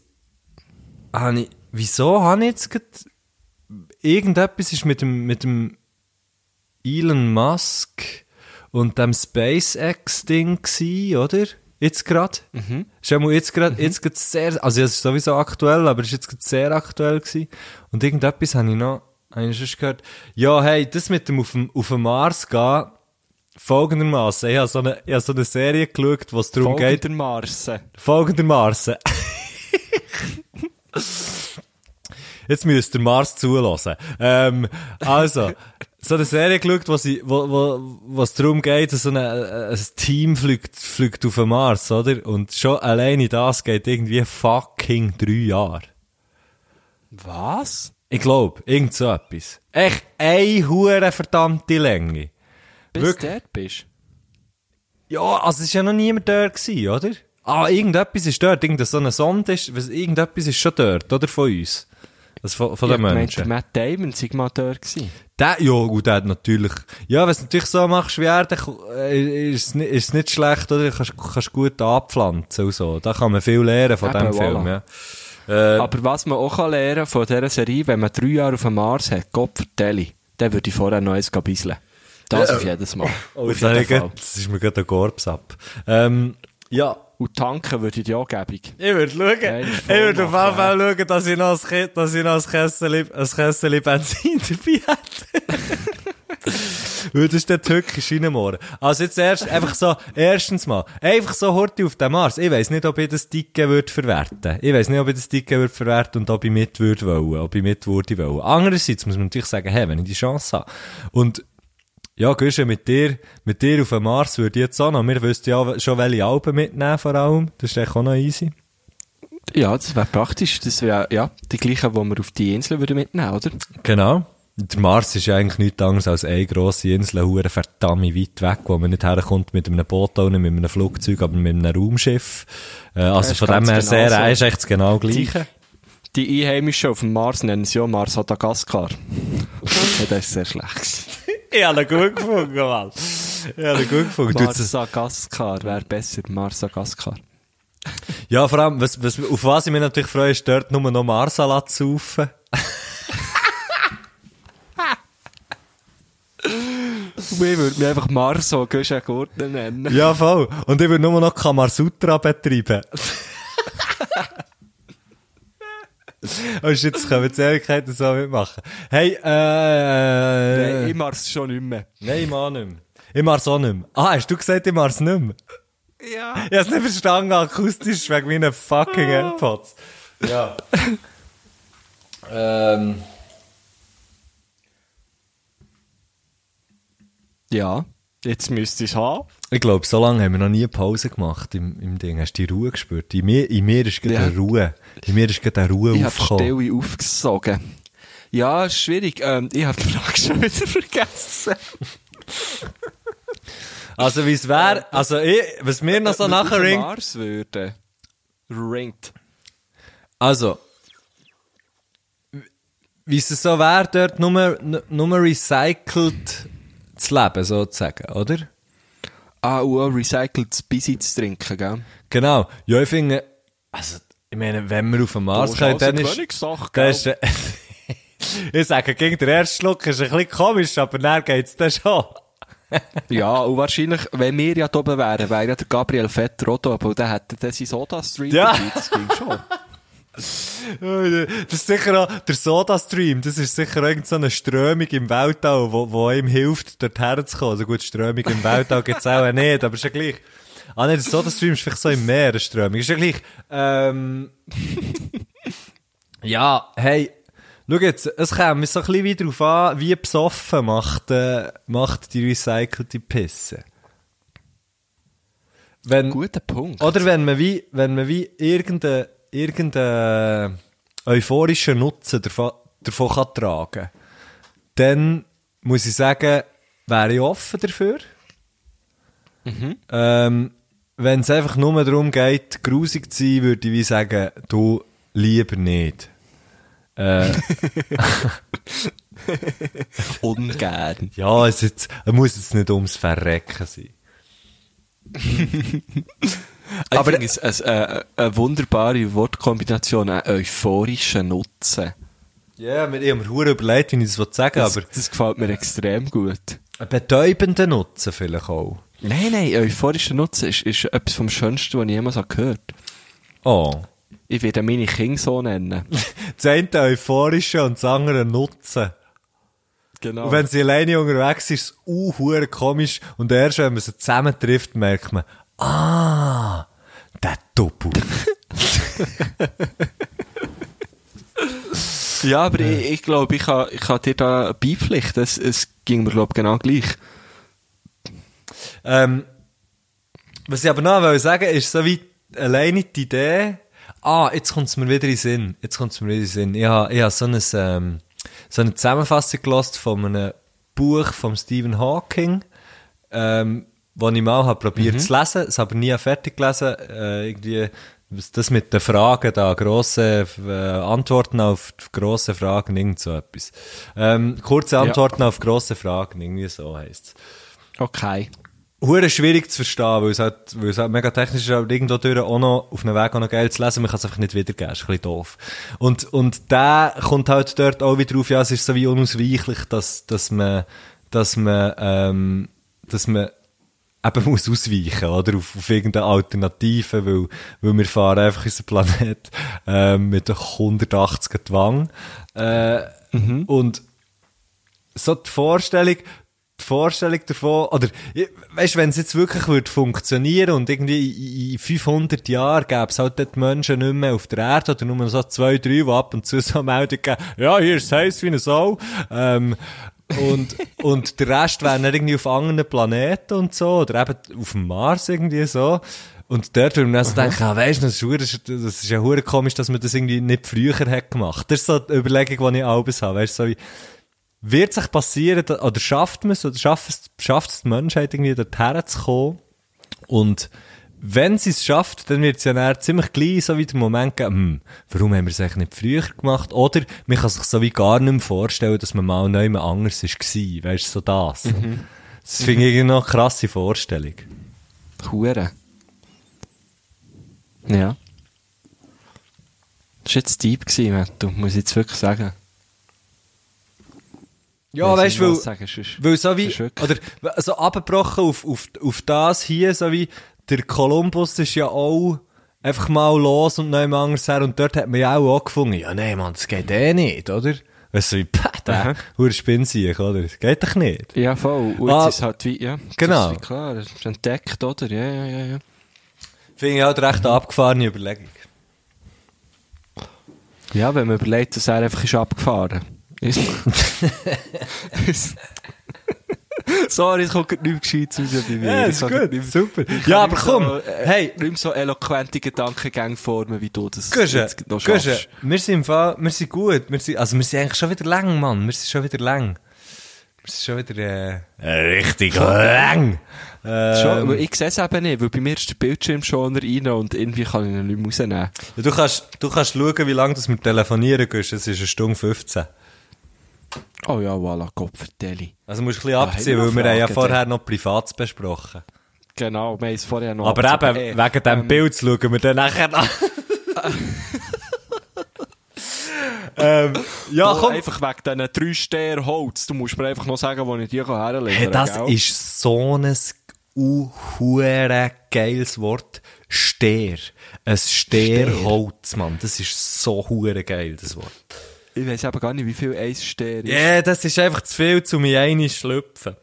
habe ich, wieso habe ich jetzt grad, irgendetwas ist mit dem, mit dem Elon Musk und dem SpaceX-Ding oder? Jetzt gerade. Mhm. Ist ja mal jetzt gerade, jetzt gerade sehr, also es ist sowieso aktuell, aber es ist jetzt gerade sehr aktuell gsi. Und irgendetwas habe ich noch, habe ich schon gehört. Ja, hey, das mit dem auf dem, auf dem Mars gehen, folgendermaßen, ich habe so eine, ich habe so eine Serie geschaut, wo es darum geht, Folgendermaßen. folgendermaßen. Jetzt müsst ihr Mars zulassen. Ähm, also, so eine Serie geschaut, wo, sie, wo, wo, wo es darum geht, dass so eine, ein Team fliegt, fliegt auf den Mars, oder? Und schon alleine das geht irgendwie fucking drei Jahre. Was? Ich glaube, irgend so etwas. Echt eine hure verdammte Länge. Bis Wirklich? du dort bist? Ja, also es war ja noch niemand dort, gewesen, oder? Ah, irgendetwas ist dort, irgendein so eine Sonde ist, was- irgendetwas ist schon dort, oder? Von uns. Das von, von den gemeint, Menschen. Matt Damon sei mal dort gewesen. Der, ja, gut, der hat natürlich, ja, wenn du es natürlich so machst wie er, dann äh, ist es nicht, ist es nicht schlecht, oder? Du kannst, kannst gut anpflanzen und so. Da kann man viel lernen von Eben, dem voilà. Film, ja. Äh, Aber was man auch kann lernen von dieser Serie, wenn man drei Jahre auf dem Mars hat, Gott vertelle, dann würde ich vorher noch eins bisseln. Das auf jedes Mal. oh, auf jeden ich Fall. das ist mir gerade ein Korps ab. Ähm, ja. Und tanken würde ich die auch gäbig. Ich würde schauen, Ja, ich würde auf jeden Fall schauen, dass ich noch ein, dass ich noch ein Kessel, ein Kessel Benzin dabei hätte. Weil das ist der tückisch reinmohren. Also jetzt erst, einfach so, erstens mal, einfach so Horti auf dem Mars. Ich weiss nicht, ob ich das Dicke würde verwerten. Ich weiss nicht, ob ich das Dicke würde verwerten und ob ich mit würde wollen, ob ich mit würde wollen. Andererseits muss man natürlich sagen, hey, wenn ich die Chance habe. Und, ja, Güsche, mit dir, mit dir auf dem Mars würde ich jetzt auch noch, wir wüssten ja schon, welche Alben mitnehmen, vor allem. Das ist echt auch noch easy. Ja, das wäre praktisch. Das wäre, ja, die gleichen, die wir auf die Insel würden mitnehmen, oder? Genau. Der Mars ist ja eigentlich nichts anderes als eine grosse Insel, hure verdammt weit weg, wo man nicht herkommt mit einem Boot oder mit einem Flugzeug, aber mit einem Raumschiff. Äh, also ist von dem her genau sehr, so. ist echt genau gleiche. Die Einheimischen auf dem Mars nennen sie auch Mars-Madagaskar. ja, das ist sehr schlecht. Ich habe ihn gut gefunden, Mann. Ich habe ihn gut gefunden. Mars-Madagaskar wäre besser. Mars-Madagaskar. Ja, vor allem, was, was, auf was ich mich natürlich freue, ist dort nur noch Marsalat zu saufen. Ich würde mich einfach Marso Gösche Gurten nennen. Ja, voll. Und ich will nur noch Kamasutra betreiben. Oh shit, das können wir die Ehrlichkeit so mitmachen. Hey, äh... Nein, ich mach's schon nicht mehr. Nein, ich mach nicht mehr. Ich mach's auch nicht mehr. Ah, hast du gesagt, ich mach's nicht mehr? Ja. Ich hab's nicht verstanden, akustisch, wegen meinen fucking AirPods. Ja. ähm... Ja. Jetzt müsste ich es haben. Ich glaube, so lange haben wir noch nie Pause gemacht im, im Ding. Hast du die Ruhe gespürt? In mir, in mir ist gerade Ja. eine Ruhe. In mir ist gerade eine Ruhe Ich habe die aufgekommen. Stelle aufgesogen. Ja, schwierig. Ähm, ich habe die Frage schon wieder vergessen. Also, wie es wäre, also, ich, was mir noch so wir nachher ringt, Mars würde. Ringt. also, wie es so wäre, dort nur, nur recycelt zu leben, sozusagen, oder? Recyceltes Bissi zu trinken, gell? Genau. Ja, ich finde, also, ich meine, wenn wir auf dem Mars können, dann ist, Königssache, dann ist, ich sage, gegen den ersten Schluck ist ein bisschen komisch, aber dann geht's dann schon. Ja, und wahrscheinlich, wenn wir ja da oben wären, wäre ja der Gabriel Vetter auch da und dann hätte er seinen Soda-Stream Ja. das ging schon. Das ist sicher auch der Soda-Stream, das ist sicher irgend so eine Strömung im Weltall, wo, wo ihm hilft, dorthin zu kommen. Also gut, Strömung im Weltall gibt's auch nicht, aber ist ja gleich. Ah, nee, der Soda-Stream ist vielleicht so im Meer, eine Strömung. Ist ja gleich. Ähm, ja, hey, schau jetzt, es kommt so ein bisschen wieder darauf an, wie besoffen macht, äh, macht die recycelte Pisse. wenn, Guter Punkt. Oder wenn man wie, wenn man wie irgendeinen irgendein euphorischen Nutzen davon, davon kann tragen dann muss ich sagen, wäre ich offen dafür. Ähm, wenn es einfach nur darum geht, grusig zu sein, würde ich wie sagen, du lieber nicht. Äh, Ungern. ja, es, jetzt, es muss jetzt nicht ums Verrecken sein. Aber Aber- ich finde es eine, eine wunderbare Wortkombination, einen euphorischen Nutzen. Ja, mir- ich habe mir überlegt, wie ich das sagen Das, aber das gefällt mir extrem gut. einen betäubenden Nutzen vielleicht auch. Nein, nein, euphorischer Nutzen ist, ist etwas vom Schönsten, was ich jemals habe gehört Oh. Ich werde meine Kinder so nennen. Das eine euphorische und das andere Nutzen. Genau. Und wenn sie alleine unterwegs ist, ist es uh, komisch. Und erst wenn man sie zusammen trifft, merkt man, ah, der Doppel. ja, aber ich, ich glaube, ich kann, ich kann dir da beipflichten. Es, es ging mir, glaube ich, genau gleich. ähm, was ich aber noch wollte sagen, ist so wie alleine die Idee, ah, jetzt kommt es mir wieder in den Sinn. Jetzt kommt es mir wieder in den Sinn. Ich habe, ich habe so, ein, ähm, so eine Zusammenfassung gelost von einem Buch von Stephen Hawking, ähm, wo ich mal habe probiert zu lesen, es aber nie fertig gelesen, äh, irgendwie, das mit den Fragen da, grosse äh, Antworten auf grosse Fragen, irgend so etwas. Ähm, kurze Antworten auf grosse Fragen, irgendwie so heisst Okay. Hure schwierig zu verstehen, weil es halt, weil es halt mega technisch ist, aber irgendwo durch auch noch, auf einem Weg auch noch geil zu lesen, man kann es einfach nicht wiedergeben, ist ein bisschen doof. Und, und der kommt halt dort auch wieder drauf, ja, es ist so wie unausweichlich, dass, dass man, dass man, ähm, dass man eben muss ausweichen, oder? Auf, auf irgendeine Alternative, weil, weil wir fahren einfach unseren Planet, ähm, mit 180 Wang. Äh, und, so die Vorstellung, die Vorstellung davon, oder, weißt, wenn es jetzt wirklich würde funktionieren und irgendwie in- in 500 Jahren gäbe es halt dort Menschen nicht mehr auf der Erde oder nur so zwei, drei, die ab und zu so Meldungen geben, ja, hier ist es heiß wie eine Sau, ähm, und, und der Rest wäre dann irgendwie auf anderen Planeten und so, oder eben auf dem Mars irgendwie so. Und dort würde man dann so denken, ah, weisst du, das ist, das ist, ja hure komisch, dass man das irgendwie nicht früher hat gemacht. Das ist so die Überlegung, die ich alles habe. Weißt du, so wie, wird sich passieren, oder schafft man es, oder schafft es, schafft es die Menschheit irgendwie dorthin zu kommen? Und wenn sie es schafft, dann wird es ja dann ziemlich gleich so wie der Moment geben, hm, warum haben wir es eigentlich nicht früher gemacht? Oder man kann sich so wie gar nicht mehr vorstellen, dass man mal neu anders war. Weißt du, so das. Das finde ich irgendwie noch eine krasse Vorstellung. Hure. Ja. Das war jetzt deep, gewesen, Mattu, muss ich jetzt wirklich sagen. Ja, weißt du, weil, weil so wie, oder so abgebrochen auf, auf, auf das hier, so wie der Kolumbus ist ja auch einfach mal los und neu anders her und dort hat man ja auch angefangen, ja nee, Mann, das geht eh nicht, oder? Weißt du, wie, pah, der, hure Spinnsieg, oder? Das geht doch nicht. Ja, voll. Und Ah, jetzt ist halt wie, ja. das genau. ist wie klar, das ist entdeckt, oder? Ja, ja, ja, ja. Finde ich auch recht abgefahrene Überlegung. Ja, wenn man überlegt, dass er einfach ist abgefahren ist. Sorry, es kommt nichts Gescheites raus bei mir. Ja, ist gut, nicht- super. Ja, aber komm, so, äh, hey. Mehr so eloquente Gedankengänge formen, wie du das Gusche, jetzt noch Gusche, schaffst. wir sind im Fall, wir sind gut, wir sind, also wir sind eigentlich schon wieder lang, Mann, wir sind schon wieder lang. Wir sind schon wieder, äh, richtig lang. Ähm, Schon, ich sehe es eben nicht, weil bei mir ist der Bildschirm schon rein und irgendwie kann ich ihn nicht mehr rausnehmen. Ja, du kannst, du kannst schauen, wie lange das wir telefonieren gehen. Es ist eine Stunde 15. Oh ja, voilà, Gott vertelle. Also musst du ein bisschen abziehen, weil wir haben ja vorher noch privat besprochen. Genau, wir haben es vorher noch Aber abgezogen. eben, wegen dem ähm, Bild schauen wir dann nachher an. ähm, ja, oh, komm. Einfach wegen diesen drei Sterne Holz. Du musst mir einfach noch sagen, wo ich die herlegen Hey, kann. das gell? ist so ein hure geiles Wort. Steer. Ein Steerholz, Mann. Das ist so hure geil, das Wort. Ich weiß aber gar nicht, wie viel ein Stern ist. Ja, yeah, das ist einfach zu viel, zu mir eine schlüpfen.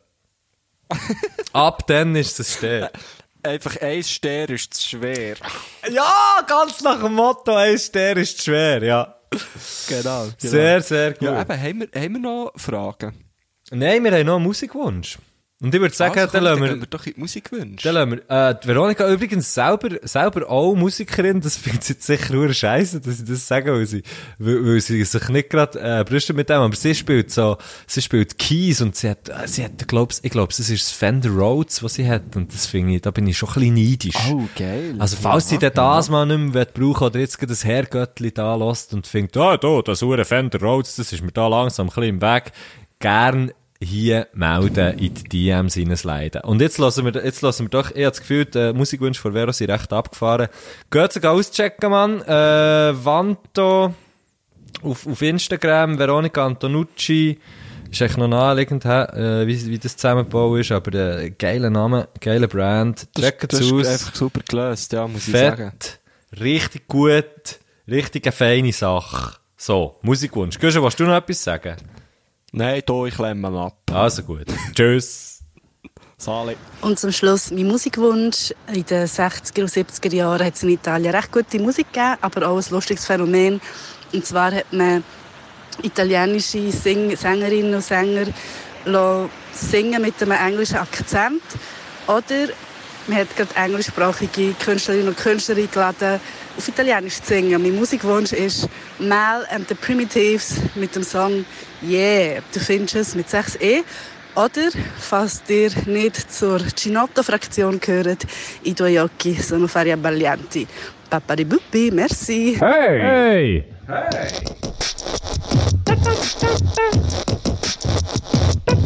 Ab dann ist es Steer. Einfach ein Stern ist zu schwer. Ja, ganz nach dem Motto, ein Steer ist schwer, ja. Genau. Sehr, sehr gut. Ja, eben, haben wir, haben wir noch Fragen? Nein, wir haben noch einen Musikwunsch. Und ich würde sagen, Also, dann lassen wir, wir doch in die Musikwünsche. Dann lassen wir, äh, Veronika übrigens selber, selber auch Musikerin, das findet sie jetzt sicher nur scheiße, dass ich das sage, weil sie, weil, weil sie sich nicht gerade, äh, brüstet mit dem, aber sie spielt so, sie spielt Keys und sie hat, äh, sie hat, glaub's, ich glaube, es ist das Fender Rhodes, was sie hat, und das finde ich, da bin ich schon ein bisschen neidisch. Oh, geil. Also, falls sie dann das mal nicht mehr brauchen oder jetzt das Herrgöttli da lässt und findet, ah, da, das hure Fender Rhodes, das ist mir da langsam ein bisschen im Weg, gern hier melden, in die DMs hineinsliden. Und jetzt lassen wir, jetzt lassen wir doch, ich habe das Gefühl, die Musikwünsche von Vero sind recht abgefahren. Geht sie auschecken, Mann. Äh, Vanto auf, auf Instagram, Veronika Antonucci, ist echt noch naheliegend, äh, wie, wie das zusammengebaut ist, aber äh, geiler Name, geiler Brand. das, Checkt das es ist aus. einfach super gelöst, ja, muss ich sagen. Fett, richtig gut, richtig eine feine Sache. So, Musikwunsch. Guschen, willst du noch etwas sagen? Nein, da, ich klemme ab. Also gut. Tschüss. Sali. Und zum Schluss mein Musikwunsch. In den 60er und 70er Jahren hat es in Italien recht gute Musik gegeben, aber auch ein lustiges Phänomen. Und zwar hat man italienische Sing Sängerinnen und Sänger singen mit einem englischen Akzent. Oder man hat gerade englischsprachige Künstlerinnen und Künstler eingeladen, auf Italienisch zu singen. Mein Musikwunsch ist Mal and the Primitives mit dem Song Yeah. Du findest es mit 6e. Oder, falls ihr nicht zur Cinotto-Fraktion gehört, i due occhi sono fari abbaglianti. Papari buppi, merci. Hey! Du, du,